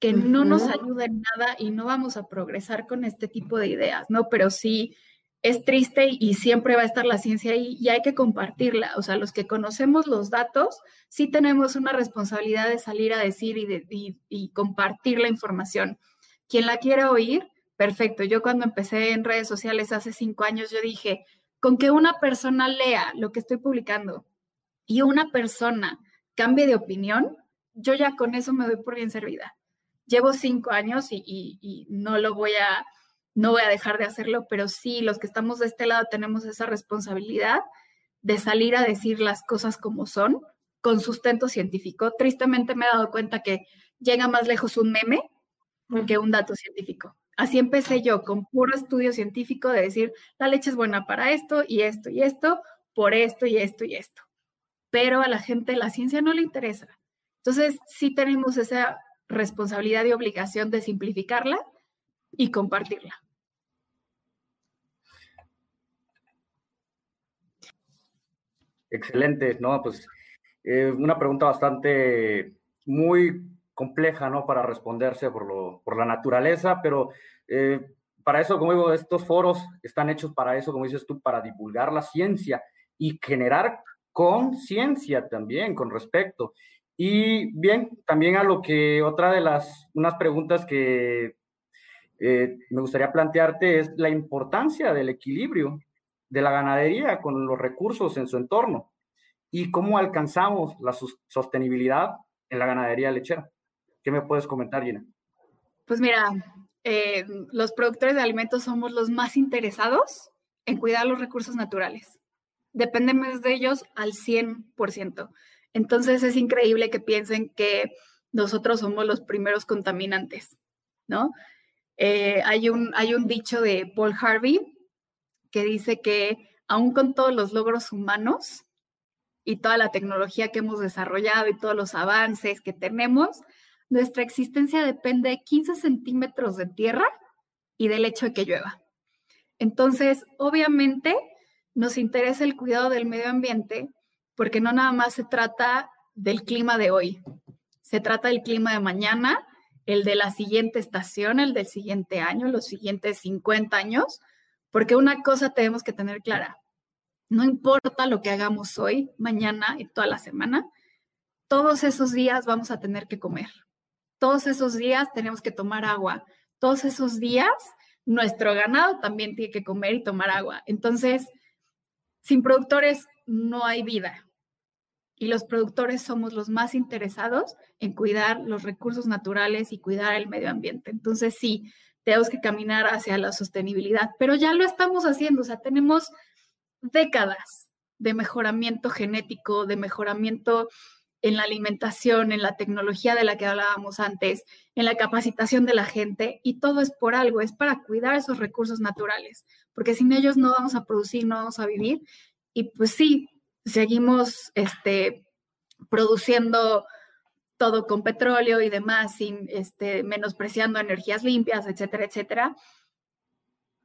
que no nos ayuda en nada y no vamos a progresar con este tipo de ideas, ¿no? Pero sí es triste y siempre va a estar la ciencia ahí y hay que compartirla. O sea, los que conocemos los datos, sí tenemos una responsabilidad de salir a decir y, compartir la información quien la quiera oír, perfecto. Yo cuando empecé en redes sociales hace cinco años, yo dije, con que una persona lea lo que estoy publicando y una persona cambie de opinión, yo ya con eso me doy por bien servida. Llevo cinco años y, no lo voy a, no voy a dejar de hacerlo, pero sí, los que estamos de este lado tenemos esa responsabilidad de salir a decir las cosas como son, con sustento científico. Tristemente me he dado cuenta que llega más lejos un meme que un dato científico. Así empecé yo, con puro estudio científico de decir, la leche es buena para esto y esto y esto, por esto y esto y esto. Pero a la gente la ciencia no le interesa. Entonces, sí tenemos esa responsabilidad y obligación de simplificarla y compartirla. Excelente, ¿no? Pues eh, una pregunta bastante muy compleja, ¿no? Para responderse por, lo, por la naturaleza, pero eh, para eso, como digo, estos foros están hechos para eso, como dices tú, para divulgar la ciencia y generar conciencia también con respecto. Y bien, también a lo que otra de las, unas preguntas que eh, me gustaría plantearte es la importancia del equilibrio de la ganadería con los recursos en su entorno y cómo alcanzamos la sostenibilidad en la ganadería lechera. ¿Qué me puedes comentar, Gina? Pues mira, eh, los productores de alimentos somos los más interesados en cuidar los recursos naturales. Dependemos de ellos al 100%. Entonces es increíble que piensen que nosotros somos los primeros contaminantes, ¿no? Eh, hay, un, hay un dicho de Paul Harvey que dice que aún con todos los logros humanos y toda la tecnología que hemos desarrollado y todos los avances que tenemos, nuestra existencia depende de 15 centímetros de tierra y del hecho de que llueva. Entonces, obviamente, nos interesa el cuidado del medio ambiente porque no nada más se trata del clima de hoy, se trata del clima de mañana, el de la siguiente estación, el del siguiente año, los siguientes 50 años, porque una cosa tenemos que tener clara, no importa lo que hagamos hoy, mañana y toda la semana, todos esos días vamos a tener que comer, todos esos días tenemos que tomar agua, todos esos días nuestro ganado también tiene que comer y tomar agua. Entonces, sin productores no hay vida. Y los productores somos los más interesados en cuidar los recursos naturales y cuidar el medio ambiente. Entonces, sí, tenemos que caminar hacia la sostenibilidad, pero ya lo estamos haciendo. O sea, tenemos décadas de mejoramiento genético, de mejoramiento en la alimentación, en la tecnología de la que hablábamos antes, en la capacitación de la gente, y todo es por algo, es para cuidar esos recursos naturales, porque sin ellos no vamos a producir, no vamos a vivir. Y pues sí, seguimos este, produciendo todo con petróleo y demás, sin este, menospreciando energías limpias, etcétera, etcétera.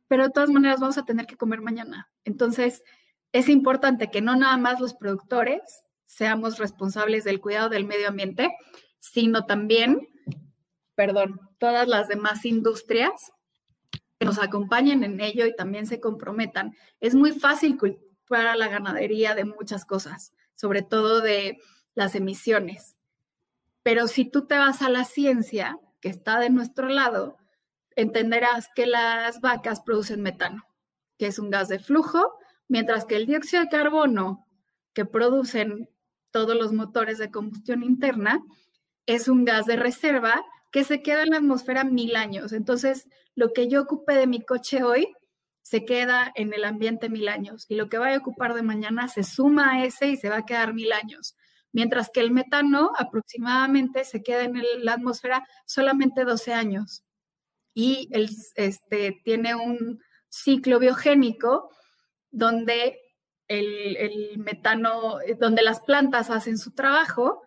Pero de todas maneras vamos a tener que comer mañana. Entonces, es importante que no nada más los productores seamos responsables del cuidado del medio ambiente, sino también, perdón, todas las demás industrias que nos acompañen en ello y también se comprometan. Es muy fácil culpar a la ganadería de muchas cosas, sobre todo de las emisiones. Pero si tú te vas a la ciencia, que está de nuestro lado, entenderás que las vacas producen metano, que es un gas de flujo, mientras que el dióxido de carbono que producen todos los motores de combustión interna, es un gas de reserva que se queda en la atmósfera mil años. Entonces, lo que yo ocupe de mi coche hoy se queda en el ambiente mil años y lo que vaya a ocupar de mañana se suma a ese y se va a quedar mil años. Mientras que el metano aproximadamente se queda en la atmósfera solamente 12 años y el, este, tiene un ciclo biogénico donde el, metano, eh, donde las plantas hacen su trabajo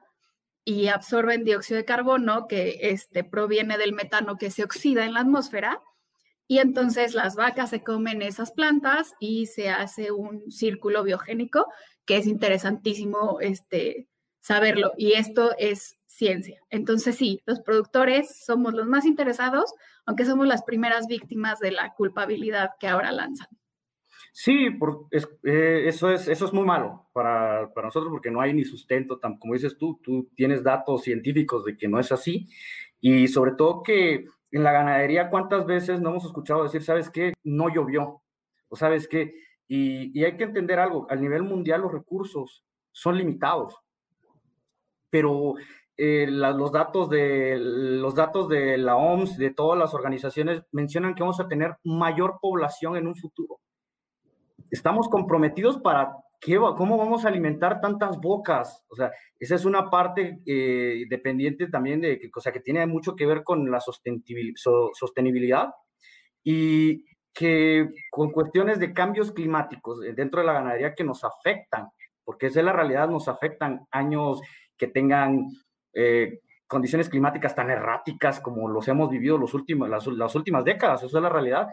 y absorben dióxido de carbono que este, proviene del metano que se oxida en la atmósfera. Y entonces las vacas se comen esas plantas y se hace un círculo biogénico que es interesantísimo este, saberlo. Y esto es ciencia. Entonces sí, los productores somos los más interesados, aunque somos las primeras víctimas de la culpabilidad que ahora lanzan. Sí, por, eh, eso, es, eso es muy malo para, para, nosotros porque no hay ni sustento, como dices tú, tú tienes datos científicos de que no es así y sobre todo que en la ganadería, ¿cuántas veces no hemos escuchado decir, sabes qué, no llovió? O sabes qué, y, hay que entender algo, a nivel mundial los recursos son limitados, pero eh, los, datos de, los datos de la OMS, de todas las organizaciones, mencionan que vamos a tener mayor población en un futuro estamos comprometidos para qué, cómo vamos a alimentar tantas bocas. O sea, esa es una parte eh, dependiente también de, o sea, que tiene mucho que ver con la sostenibilidad y que con cuestiones de cambios climáticos eh, dentro de la ganadería que nos afectan, porque esa es la realidad, nos afectan años que tengan eh, condiciones climáticas tan erráticas como los hemos vivido los últimos, las, las últimas décadas, esa es la realidad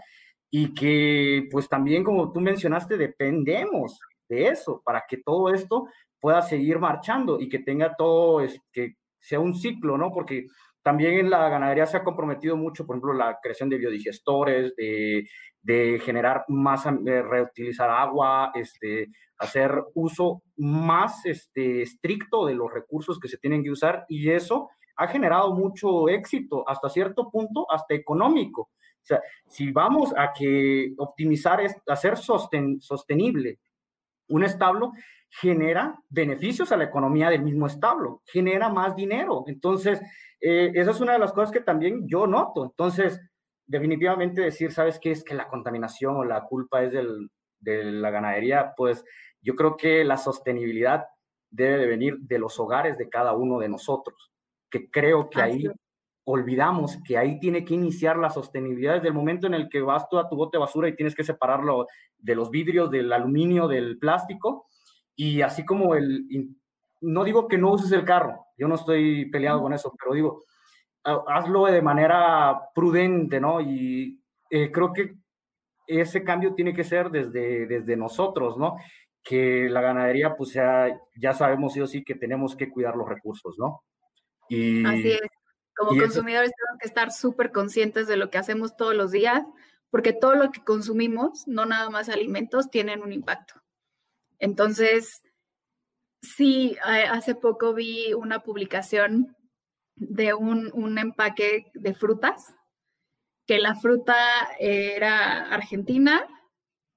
y que pues también como tú mencionaste dependemos de eso para que todo esto pueda seguir marchando y que tenga todo, es, que sea un ciclo, ¿no? Porque también en la ganadería se ha comprometido mucho, por ejemplo, la creación de biodigestores, de, de generar más, de reutilizar agua, este, hacer uso más este, estricto de los recursos que se tienen que usar y eso ha generado mucho éxito, hasta cierto punto, hasta económico. O sea, si vamos a que optimizar, es, hacer sostenible un establo, genera beneficios a la economía del mismo establo, genera más dinero. Entonces, eh, esa es una de las cosas que también yo noto. Entonces, definitivamente decir, ¿sabes qué? Es que la contaminación o la culpa es del, de la ganadería, pues yo creo que la sostenibilidad debe de venir de los hogares de cada uno de nosotros, que creo que ahí olvidamos que ahí tiene que iniciar la sostenibilidad desde el momento en el que vas tú a tu bote de basura y tienes que separarlo de los vidrios, del aluminio, del plástico, y así como el, no digo que no uses el carro, yo no estoy peleado con eso, pero digo, hazlo de manera prudente, ¿no? Y eh, creo que ese cambio tiene que ser desde, desde nosotros, ¿no? Que la ganadería, pues ya, ya sabemos sí o sí que tenemos que cuidar los recursos, ¿no? Así es. Como consumidores tenemos que estar súper conscientes de lo que hacemos todos los días, porque todo lo que consumimos, no nada más alimentos, tienen un impacto. Entonces, sí, hace poco vi una publicación de un, un empaque de frutas, que la fruta era argentina,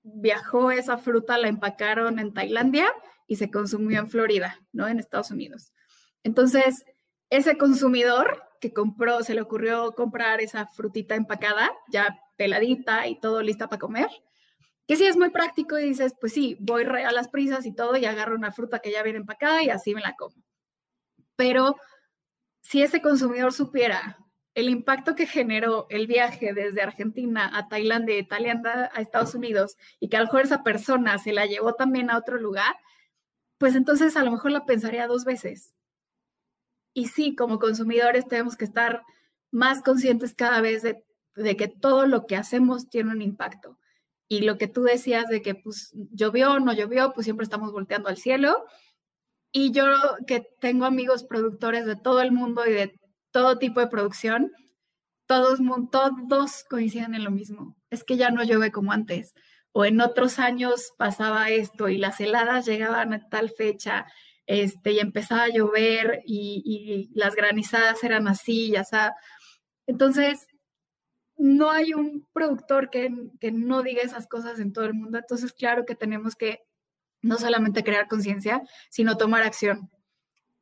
viajó esa fruta, la empacaron en Tailandia y se consumió en Florida, ¿no? En Estados Unidos. Entonces, ese consumidor que compró, se le ocurrió comprar esa frutita empacada, ya peladita y todo lista para comer, que sí es muy práctico y dices, pues sí, voy a las prisas y todo y agarro una fruta que ya viene empacada y así me la como. Pero si ese consumidor supiera el impacto que generó el viaje desde Argentina a Tailandia, Italia a Estados Unidos y que a lo mejor esa persona se la llevó también a otro lugar, pues entonces a lo mejor la pensaría dos veces. Y sí, como consumidores tenemos que estar más conscientes cada vez de, que todo lo que hacemos tiene un impacto. Y lo que tú decías de que pues llovió o no llovió, pues siempre estamos volteando al cielo. Y yo que tengo amigos productores de todo el mundo y de todo tipo de producción, todos, todos coinciden en lo mismo. Es que ya no llueve como antes. O en otros años pasaba esto y las heladas llegaban a tal fecha este, y empezaba a llover y, las granizadas eran así, ya sea. Entonces, no hay un productor que, que no diga esas cosas en todo el mundo. Entonces, claro que tenemos que no solamente crear conciencia, sino tomar acción.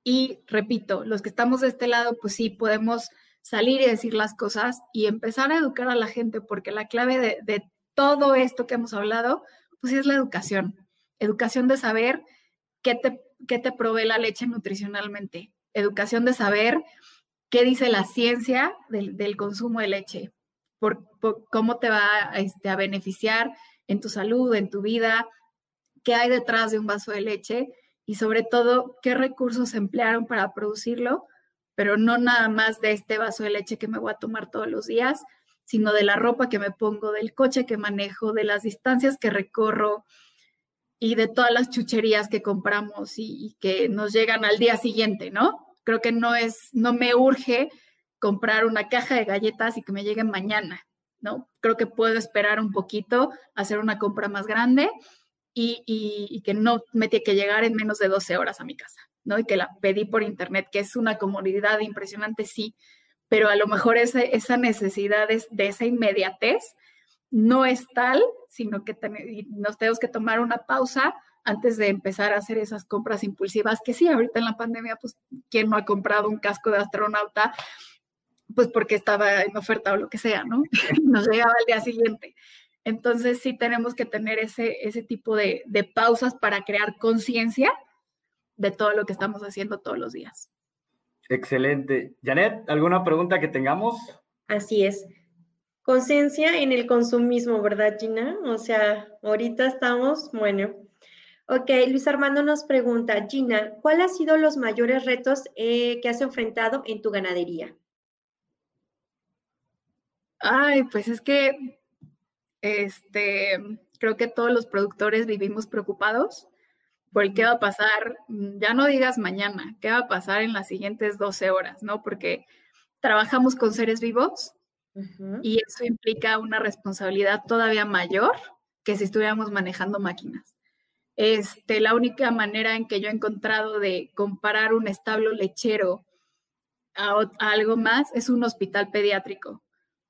Y repito, los que estamos de este lado, pues sí, podemos salir y decir las cosas y empezar a educar a la gente, porque la clave de, de todo esto que hemos hablado, pues es la educación. Educación de saber qué te qué te provee la leche nutricionalmente, educación de saber qué dice la ciencia del, consumo de leche, por, cómo te va este, a beneficiar en tu salud, en tu vida, qué hay detrás de un vaso de leche y sobre todo qué recursos emplearon para producirlo, pero no nada más de este vaso de leche que me voy a tomar todos los días, sino de la ropa que me pongo, del coche que manejo, de las distancias que recorro, y de todas las chucherías que compramos y, que nos llegan al día siguiente, ¿no? Creo que no es, no me urge comprar una caja de galletas y que me lleguen mañana, ¿no? Creo que puedo esperar un poquito, hacer una compra más grande y, que no me tiene que llegar en menos de 12 horas a mi casa, ¿no? Y que la pedí por internet, que es una comodidad impresionante, sí, pero a lo mejor esa necesidad es de esa inmediatez no es tal, sino que nos tenemos que tomar una pausa antes de empezar a hacer esas compras impulsivas, que sí, ahorita en la pandemia, pues, ¿quién no ha comprado un casco de astronauta? Pues porque estaba en oferta o lo que sea, ¿no? Nos llegaba al día siguiente. Entonces sí tenemos que tener ese, ese tipo de, de pausas para crear conciencia de todo lo que estamos haciendo todos los días. Excelente. Janet, ¿alguna pregunta que tengamos? Así es conciencia en el consumismo, ¿verdad, Gina? O sea, ahorita estamos, bueno. Ok, Luis Armando nos pregunta, Gina, ¿cuál ha sido los mayores retos eh, que has enfrentado en tu ganadería? Ay, pues es que, este, creo que todos los productores vivimos preocupados por qué va a pasar, ya no digas mañana, qué va a pasar en las siguientes 12 horas, ¿no? Porque trabajamos con seres vivos y eso implica una responsabilidad todavía mayor que si estuviéramos manejando máquinas. Este, la única manera en que yo he encontrado de comparar un establo lechero a, algo más es un hospital pediátrico,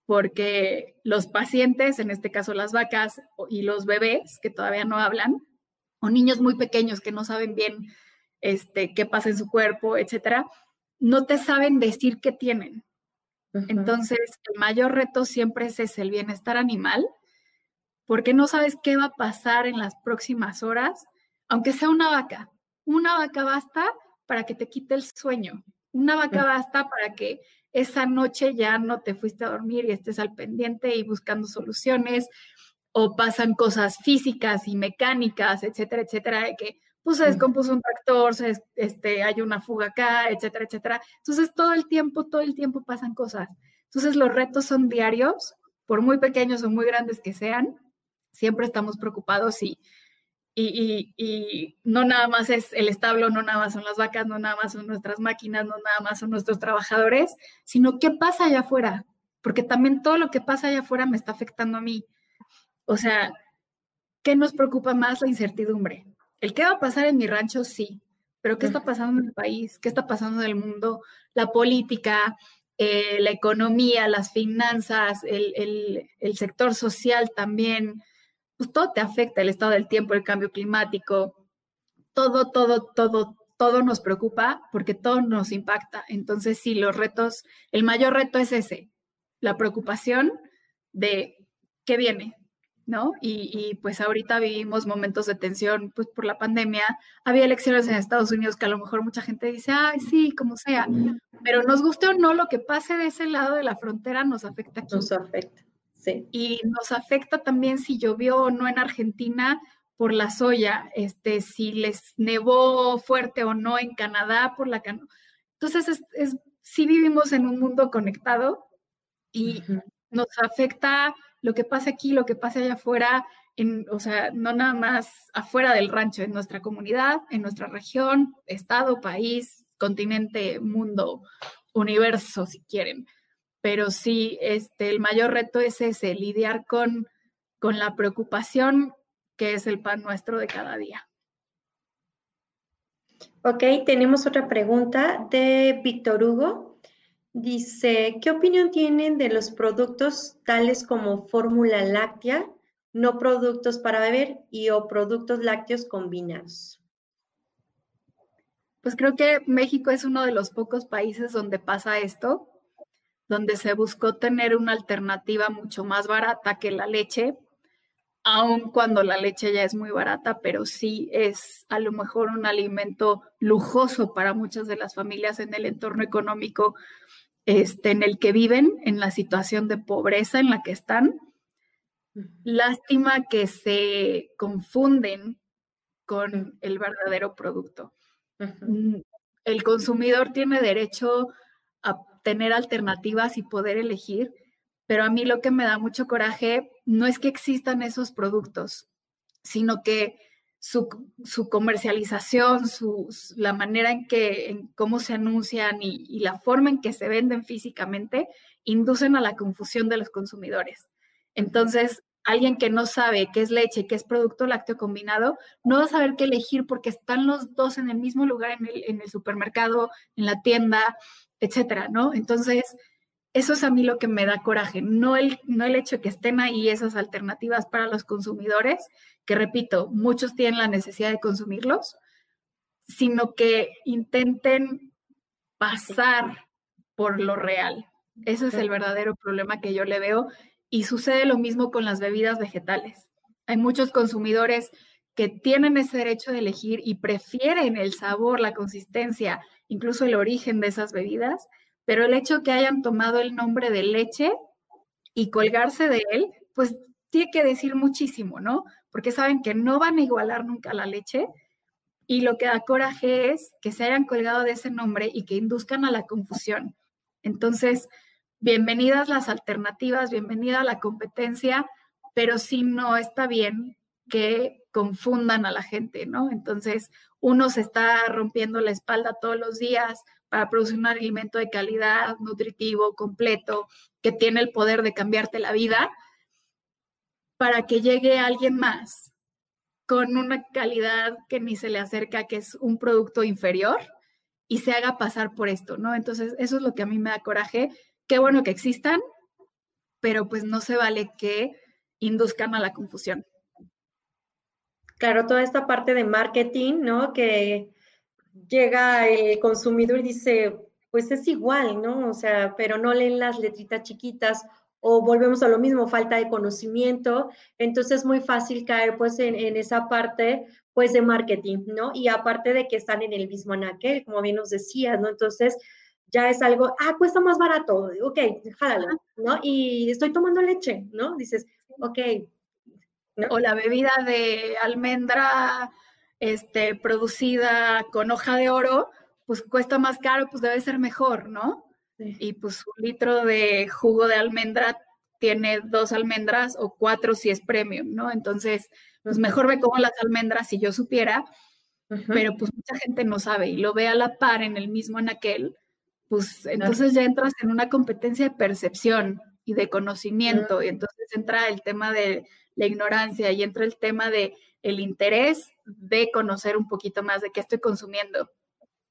porque los pacientes, en este caso las vacas y los bebés que todavía no hablan, o niños muy pequeños que no saben bien este, qué pasa en su cuerpo, etcétera, no te saben decir qué tienen. Entonces, el mayor reto siempre es el bienestar animal, porque no sabes qué va a pasar en las próximas horas, aunque sea una vaca. Una vaca basta para que te quite el sueño. Una vaca basta para que esa noche ya no te fuiste a dormir y estés al pendiente y buscando soluciones, o pasan cosas físicas y mecánicas, etcétera, etcétera, de que pues se descompuso un tractor, este, hay una fuga acá, etcétera, etcétera. Entonces todo el tiempo, todo el tiempo pasan cosas. Entonces los retos son diarios, por muy pequeños o muy grandes que sean, siempre estamos preocupados y, y, y, no nada más es el establo, no nada más son las vacas, no nada más son nuestras máquinas, no nada más son nuestros trabajadores, sino qué pasa allá afuera, porque también todo lo que pasa allá afuera me está afectando a mí. O sea, ¿qué nos preocupa más? La incertidumbre. El qué va a pasar en mi rancho, sí, pero ¿qué está pasando en el país? ¿Qué está pasando en el mundo? La política, eh, la economía, las finanzas, el, sector social también, pues todo te afecta, el estado del tiempo, el cambio climático, todo, todo, todo, todo nos preocupa porque todo nos impacta. Entonces, sí, los retos, el mayor reto es ese, la preocupación de qué viene, ¿no? Y, pues ahorita vivimos momentos de tensión, pues por la pandemia. Había elecciones en Estados Unidos que a lo mejor mucha gente dice, ay, sí, como sea, pero nos guste o no, lo que pase de ese lado de la frontera nos afecta aquí. Nos afecta, sí. Y nos afecta también si llovió o no en Argentina por la soya, este, si les nevó fuerte o no en Canadá por la cano. Entonces, es, es, sí vivimos en un mundo conectado y nos afecta lo que pasa aquí, lo que pasa allá afuera, en, o sea, no nada más afuera del rancho, en nuestra comunidad, en nuestra región, estado, país, continente, mundo, universo, si quieren. Pero sí, este, el mayor reto es ese, lidiar con, con la preocupación que es el pan nuestro de cada día. Ok, tenemos otra pregunta de Víctor Hugo. Dice, ¿qué opinión tienen de los productos tales como fórmula láctea, no productos para beber y o productos lácteos combinados? Pues creo que México es uno de los pocos países donde pasa esto, donde se buscó tener una alternativa mucho más barata que la leche, aun cuando la leche ya es muy barata, pero sí es a lo mejor un alimento lujoso para muchas de las familias en el entorno económico este, en el que viven, en la situación de pobreza en la que están. Lástima que se confunden con el verdadero producto. Mm, el consumidor tiene derecho a tener alternativas y poder elegir, pero a mí lo que me da mucho coraje no es que existan esos productos, sino que su, comercialización, su, la manera en que, en cómo se anuncian y, la forma en que se venden físicamente, inducen a la confusión de los consumidores. Entonces, alguien que no sabe qué es leche, qué es producto lácteo combinado, no va a saber qué elegir porque están los dos en el mismo lugar en el, en el supermercado, en la tienda, etcétera, ¿no? Entonces, eso es a mí lo que me da coraje, no el, no el hecho de que estén ahí esas alternativas para los consumidores, que repito, muchos tienen la necesidad de consumirlos, sino que intenten pasar por lo real. Ese es el verdadero problema que yo le veo y sucede lo mismo con las bebidas vegetales. Hay muchos consumidores que tienen ese derecho de elegir y prefieren el sabor, la consistencia, incluso el origen de esas bebidas, pero el hecho que hayan tomado el nombre de leche y colgarse de él, pues tiene que decir muchísimo, ¿no? Porque saben que no van a igualar nunca la leche y lo que da coraje es que se hayan colgado de ese nombre y que induzcan a la confusión. Entonces, bienvenidas las alternativas, bienvenida la competencia, pero si no está bien, que confundan a la gente, ¿no? Entonces, uno se está rompiendo la espalda todos los días para producir un alimento de calidad, nutritivo, completo, que tiene el poder de cambiarte la vida, para que llegue alguien más con una calidad que ni se le acerca, que es un producto inferior, y se haga pasar por esto, ¿no? Entonces, eso es lo que a mí me da coraje. Qué bueno que existan, pero pues no se vale que induzcan a la confusión. Claro, toda esta parte de marketing, ¿no? Que llega el consumidor y dice, pues es igual, ¿no? O sea, pero no leen las letritas chiquitas o volvemos a lo mismo, falta de conocimiento. Entonces es muy fácil caer pues en, en, esa parte pues de marketing, ¿no? Y aparte de que están en el mismo anaquel, como bien nos decías, ¿no? Entonces ya es algo, ah, cuesta más barato, ok, jálalo, ¿no? Y estoy tomando leche, ¿no? Dices, ok. O la bebida de almendra este, producida con hoja de oro, pues cuesta más caro, pues debe ser mejor, ¿no? Y pues un litro de jugo de almendra tiene dos almendras o cuatro si es premium, ¿no? Entonces, pues mejor me como las almendras si yo supiera, pero pues mucha gente no sabe y lo ve a la par en el mismo anaquel, pues entonces ya entras en una competencia de percepción y de conocimiento y entonces entra el tema de la ignorancia y entra el tema de el interés de conocer un poquito más de qué estoy consumiendo,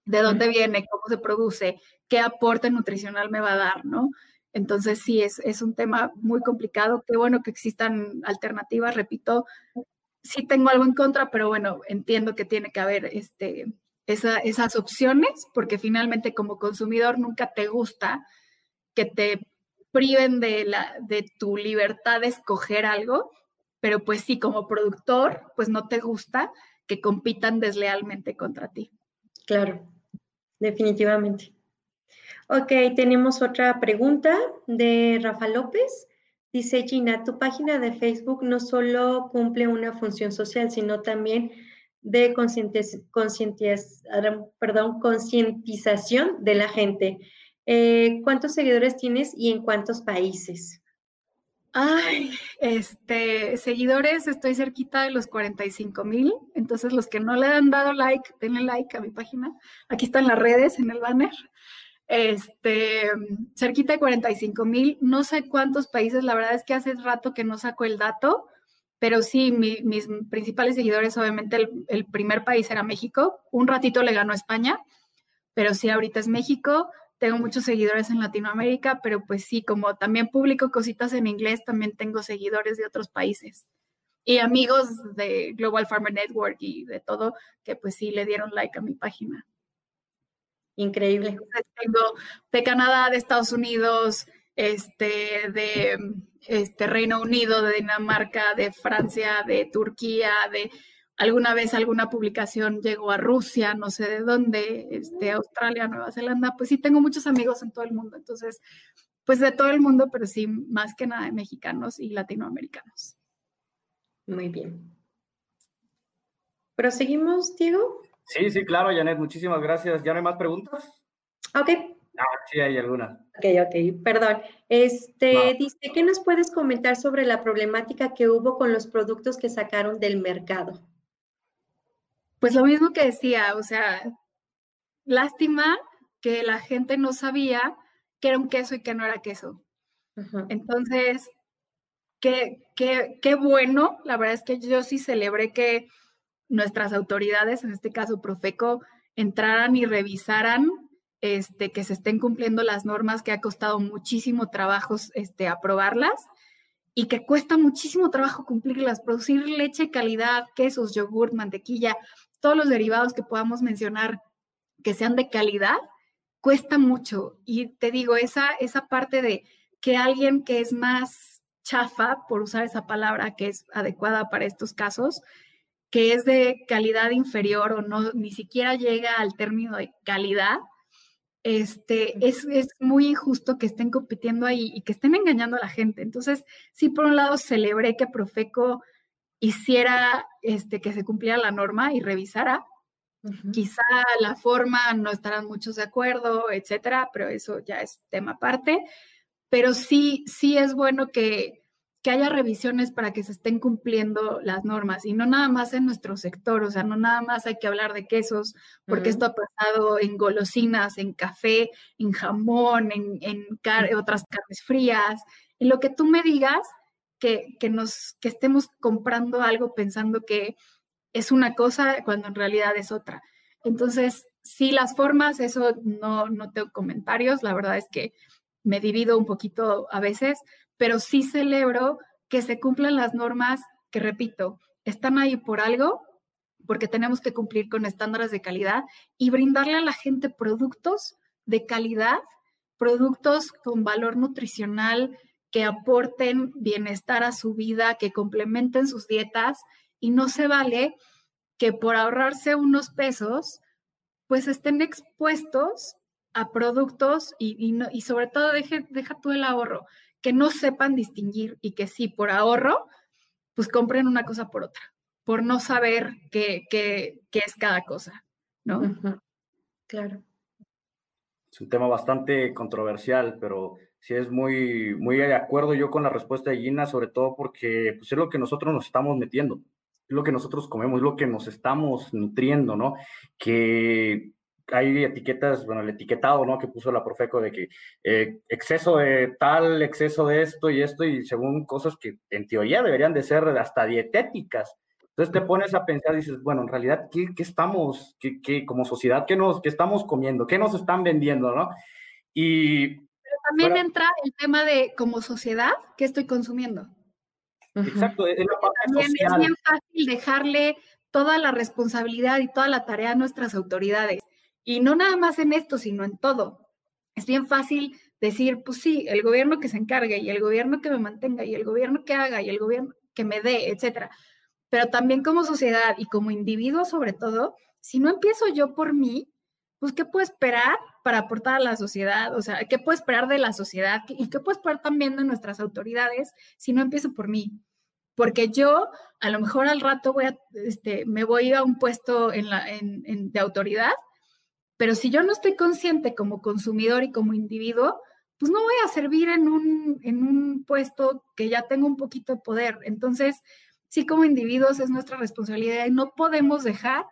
de dónde viene, cómo se produce, qué aporte nutricional me va a dar, ¿no? Entonces sí, es, es un tema muy complicado. Qué bueno que existan alternativas, repito, sí tengo algo en contra, pero bueno, entiendo que tiene que haber este, esas opciones, porque finalmente como consumidor nunca te gusta que te priven de, la, de tu libertad de escoger algo, pero pues sí, como productor, pues no te gusta que compitan deslealmente contra ti. Claro, definitivamente. Ok, tenemos otra pregunta de Rafa López. Dice Gina, tu página de Facebook no solo cumple una función social, sino también de perdón, concientización de la gente. Eh, ¿Cuántos seguidores tienes y en cuántos países? Ay, este, seguidores, estoy cerquita de los 45 mil. Entonces, los que no le han dado like, denle like a mi página. Aquí están las redes en el banner. Este, cerquita de 45 mil. No sé cuántos países, la verdad es que hace rato que no saco el dato, pero sí, mis principales seguidores, obviamente, el, el, primer país era México. Un ratito le ganó España, pero sí, ahorita es México tengo muchos seguidores en Latinoamérica, pero pues sí, como también publico cositas en inglés, también tengo seguidores de otros países y amigos de Global Farmer Network y de todo, que pues sí le dieron like a mi página. Increíble. tengo de Canadá, de Estados Unidos, este, de este, Reino Unido, de Dinamarca, de Francia, de Turquía, de alguna vez alguna publicación llegó a Rusia, no sé de dónde, este, Australia, Nueva Zelanda, pues sí tengo muchos amigos en todo el mundo, entonces, pues de todo el mundo, pero sí más que nada de mexicanos y latinoamericanos. Muy bien. ¿Proseguimos, Diego? Sí, sí, claro, Janet, muchísimas gracias. ¿Ya no hay más preguntas? Ok. Ah, sí, hay alguna. Ok, ok, perdón. Este, dice, ¿qué nos puedes comentar sobre la problemática que hubo con los productos que sacaron del mercado? Pues lo mismo que decía, o sea, lástima que la gente no sabía que era un queso y que no era queso. Entonces, qué, qué, qué bueno, la verdad es que yo sí celebré que nuestras autoridades, en este caso Profeco, entraran y revisaran este, que se estén cumpliendo las normas que ha costado muchísimo trabajo este, aprobarlas y que cuesta muchísimo trabajo cumplirlas, producir leche calidad, quesos, yogur, mantequilla, todos los derivados que podamos mencionar que sean de calidad, cuesta mucho. Y te digo, esa, esa parte de que alguien que es más chafa, por usar esa palabra que es adecuada para estos casos, que es de calidad inferior o no, ni siquiera llega al término de calidad, este, es, es, muy injusto que estén compitiendo ahí y que estén engañando a la gente. Entonces, sí, por un lado, celebré que Profeco hiciera este, que se cumpliera la norma y revisara. Quizá la forma no estarán muchos de acuerdo, etcétera, pero eso ya es tema aparte. Pero sí, sí es bueno que, que haya revisiones para que se estén cumpliendo las normas y no nada más en nuestro sector, o sea, no nada más hay que hablar de quesos, porque esto ha pasado en golosinas, en café, en jamón, en, en otras carnes frías, en lo que tú me digas, que, que, nos, que estemos comprando algo pensando que es una cosa cuando en realidad es otra. Entonces, sí, las formas, eso no, no tengo comentarios, la verdad es que me divido un poquito a veces, pero sí celebro que se cumplan las normas que, repito, están ahí por algo, porque tenemos que cumplir con estándares de calidad y brindarle a la gente productos de calidad, productos con valor nutricional que aporten bienestar a su vida, que complementen sus dietas y no se vale que por ahorrarse unos pesos, pues estén expuestos a productos y, y sobre todo deje, deja tú el ahorro, que no sepan distinguir y que sí, por ahorro, pues compren una cosa por otra, por no saber qué, qué, qué es cada cosa, ¿no? Claro. Es un tema bastante controversial, pero sí es muy, muy de acuerdo yo con la respuesta de Gina, sobre todo porque pues, es lo que nosotros nos estamos metiendo, lo que nosotros comemos, lo que nos estamos nutriendo, ¿no? Que hay etiquetas, bueno, el etiquetado, ¿no? Que puso la Profeco de que eh, exceso de tal, exceso de esto y esto, y según cosas que en teoría deberían de ser hasta dietéticas. Entonces te pones a pensar dices, bueno, en realidad, ¿qué, qué estamos, qué, qué, como sociedad, qué, nos, qué estamos comiendo? ¿Qué nos están vendiendo, no? Y... Pero también entra el tema de, como sociedad, ¿qué estoy consumiendo? Exacto, es la parte también es bien fácil dejarle toda la responsabilidad y toda la tarea a nuestras autoridades y no nada más en esto, sino en todo. Es bien fácil decir, pues sí, el gobierno que se encargue y el gobierno que me mantenga y el gobierno que haga y el gobierno que me dé, etcétera. Pero también como sociedad y como individuo sobre todo, si no empiezo yo por mí, pues ¿qué puedo esperar para aportar a la sociedad? O sea, ¿qué puedo esperar de la sociedad? ¿Y qué puedo esperar también de nuestras autoridades si no empiezo por mí? Porque yo a lo mejor al rato voy a, este, me voy a un puesto en la, en, de autoridad pero si yo no estoy consciente como consumidor y como individuo, pues no voy a servir en un, en un puesto que ya tengo un poquito de poder. Entonces, sí como individuos es nuestra responsabilidad y no podemos dejar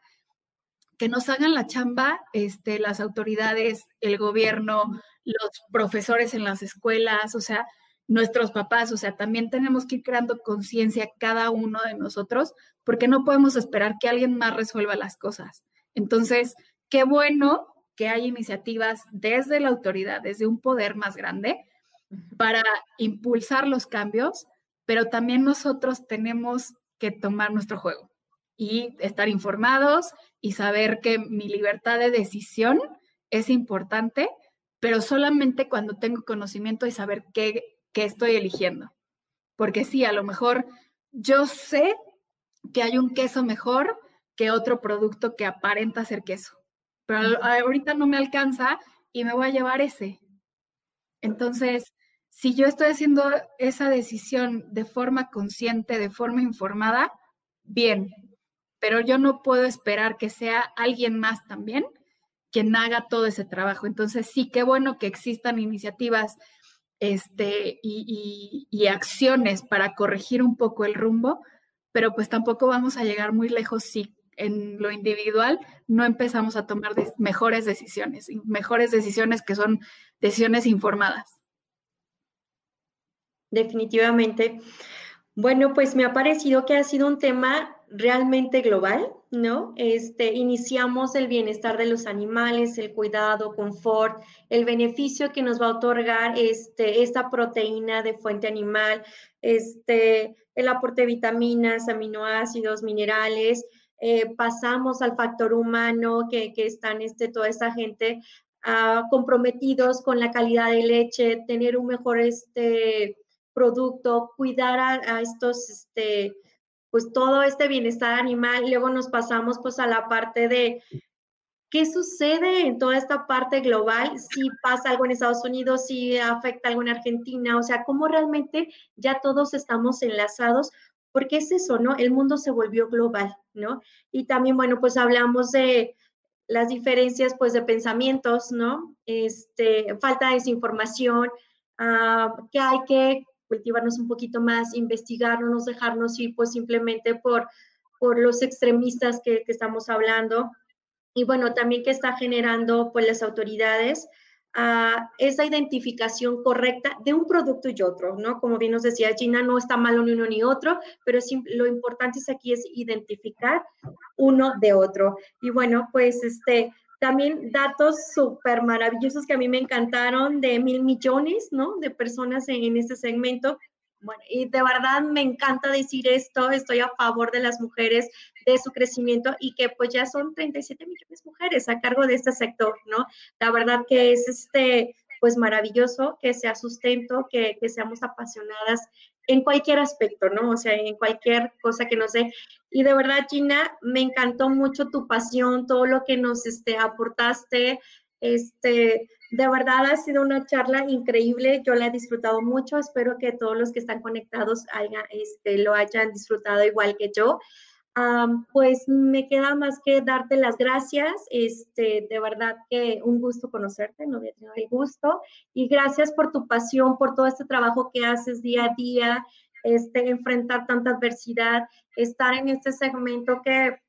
que nos hagan la chamba este, las autoridades, el gobierno, los profesores en las escuelas, o sea, nuestros papás, o sea, también tenemos que ir creando conciencia cada uno de nosotros, porque no podemos esperar que alguien más resuelva las cosas. Entonces, qué bueno que hay iniciativas desde la autoridad, desde un poder más grande, para impulsar los cambios, pero también nosotros tenemos que tomar nuestro juego y estar informados y saber que mi libertad de decisión es importante, pero solamente cuando tengo conocimiento y saber qué, qué estoy eligiendo. Porque sí, a lo mejor yo sé que hay un queso mejor que otro producto que aparenta ser queso pero ahorita no me alcanza y me voy a llevar ese. Entonces, si yo estoy haciendo esa decisión de forma consciente, de forma informada, bien, pero yo no puedo esperar que sea alguien más también quien haga todo ese trabajo. Entonces, sí, qué bueno que existan iniciativas este, y, y acciones para corregir un poco el rumbo, pero pues tampoco vamos a llegar muy lejos si en lo individual no empezamos a tomar mejores decisiones, mejores decisiones que son decisiones informadas. Definitivamente. Bueno, pues me ha parecido que ha sido un tema realmente global, ¿no? Este, iniciamos el bienestar de los animales, el cuidado, confort, el beneficio que nos va a otorgar este, esta proteína de fuente animal, este, el aporte de vitaminas, aminoácidos, minerales, eh, pasamos al factor humano, que, que están este, toda esta gente ah, comprometidos con la calidad de leche, tener un mejor este, producto, cuidar a, estos, este, pues todo este bienestar animal. Luego nos pasamos pues a la parte de qué sucede en toda esta parte global, si pasa algo en Estados Unidos, si afecta algo en Argentina, o sea, cómo realmente ya todos estamos enlazados porque es eso, ¿no? El mundo se volvió global, ¿no? Y también, bueno, pues hablamos de las diferencias, pues, de pensamientos, ¿no? Este, falta de desinformación, ah, que hay que cultivarnos un poquito más, investigar, no nos dejarnos ir pues simplemente por, por los extremistas que, que estamos hablando. Y bueno, también que está generando pues las autoridades esa identificación correcta de un producto y otro, ¿no? Como bien nos decía Gina, no está malo ni uno ni otro, pero lo importante es aquí es identificar uno de otro. Y bueno, pues este, también datos súper maravillosos que a mí me encantaron de mil millones, ¿no? De personas en, en este segmento y de verdad me encanta decir esto, estoy a favor de las mujeres, de su crecimiento y que pues ya son 37 millones de mujeres a cargo de este sector, ¿no? La verdad que es este, pues maravilloso que sea sustento, que, que seamos apasionadas en cualquier aspecto, ¿no? O sea, en cualquier cosa que nos dé. Y de verdad, Gina, me encantó mucho tu pasión, todo lo que nos este, aportaste, este, de verdad ha sido una charla increíble, yo la he disfrutado mucho, espero que todos los que están conectados este, lo hayan disfrutado igual que yo. Pues me queda más que darte las gracias, este, de verdad que un gusto conocerte, no había tenido el gusto, y gracias por tu pasión, por todo este trabajo que haces día a día, este, enfrentar tanta adversidad, estar en este segmento que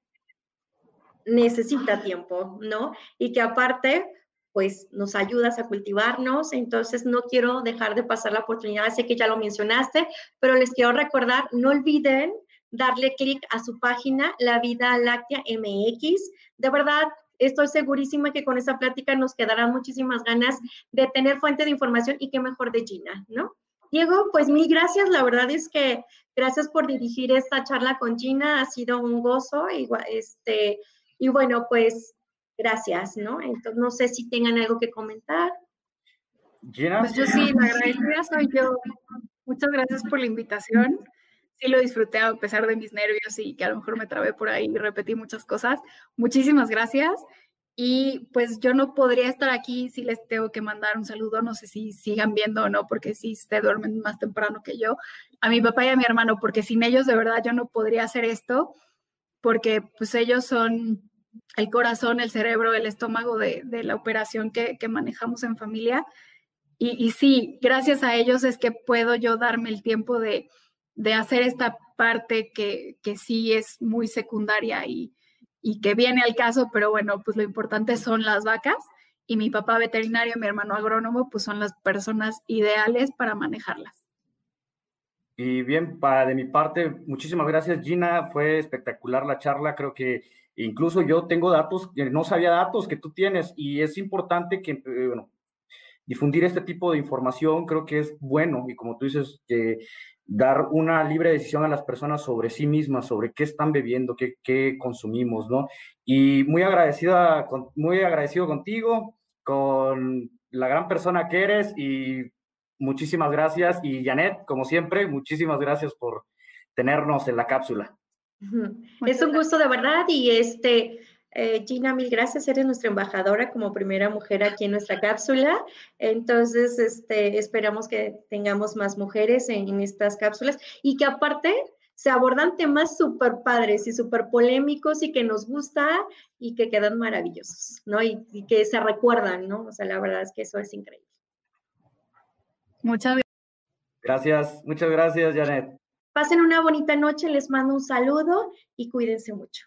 necesita tiempo, ¿no? Y que aparte, pues nos ayudas a cultivarnos. Entonces, no quiero dejar de pasar la oportunidad, sé que ya lo mencionaste, pero les quiero recordar, no olviden darle clic a su página, La Vida Láctea MX. De verdad, estoy segurísima que con esta plática nos quedarán muchísimas ganas de tener fuente de información y qué mejor de Gina, ¿no? Diego, pues mil gracias. La verdad es que gracias por dirigir esta charla con Gina. Ha sido un gozo. Igual, este, y bueno, pues gracias, ¿no? Entonces, no sé si tengan algo que comentar. Gina. Pues yo sí, la agradecida soy yo. Muchas gracias por la invitación. Sí lo disfruté a pesar de mis nervios y que a lo mejor me trabé por ahí y repetí muchas cosas. Muchísimas gracias. Y pues yo no podría estar aquí si les tengo que mandar un saludo, no sé si sigan viendo o no, porque sí se duermen más temprano que yo, a mi papá y a mi hermano, porque sin ellos de verdad yo no podría hacer esto, porque pues ellos son el corazón, el cerebro, el estómago de, la operación que, manejamos en familia. Y, sí, gracias a ellos es que puedo yo darme el tiempo de, hacer esta parte que, sí es muy secundaria y, y, que viene al caso, pero bueno, pues lo importante son las vacas. Y mi papá veterinario, mi hermano agrónomo, pues son las personas ideales para manejarlas. Y bien, para de mi parte, muchísimas gracias Gina, fue espectacular la charla, creo que Incluso yo tengo datos, no sabía datos que tú tienes. Y es importante que, eh, bueno, difundir este tipo de información creo que es bueno. Y como tú dices, que dar una libre decisión a las personas sobre sí mismas, sobre qué están bebiendo, qué, qué consumimos, ¿no? Y muy agradecida, muy agradecido contigo, con la gran persona que eres y muchísimas gracias. Y Janet, como siempre, muchísimas gracias por tenernos en la cápsula. Es un gusto de verdad y este, eh, Gina, mil gracias, eres nuestra embajadora como primera mujer aquí en nuestra cápsula. Entonces, este, esperamos que tengamos más mujeres en, estas cápsulas y que aparte se abordan temas súper padres y súper polémicos y que nos gusta y que quedan maravillosos, ¿no? Y, y, que se recuerdan, ¿no? O sea, la verdad es que eso es increíble. Muchas gracias. Gracias, muchas gracias, Janet. Pasen una bonita noche, les mando un saludo y cuídense mucho.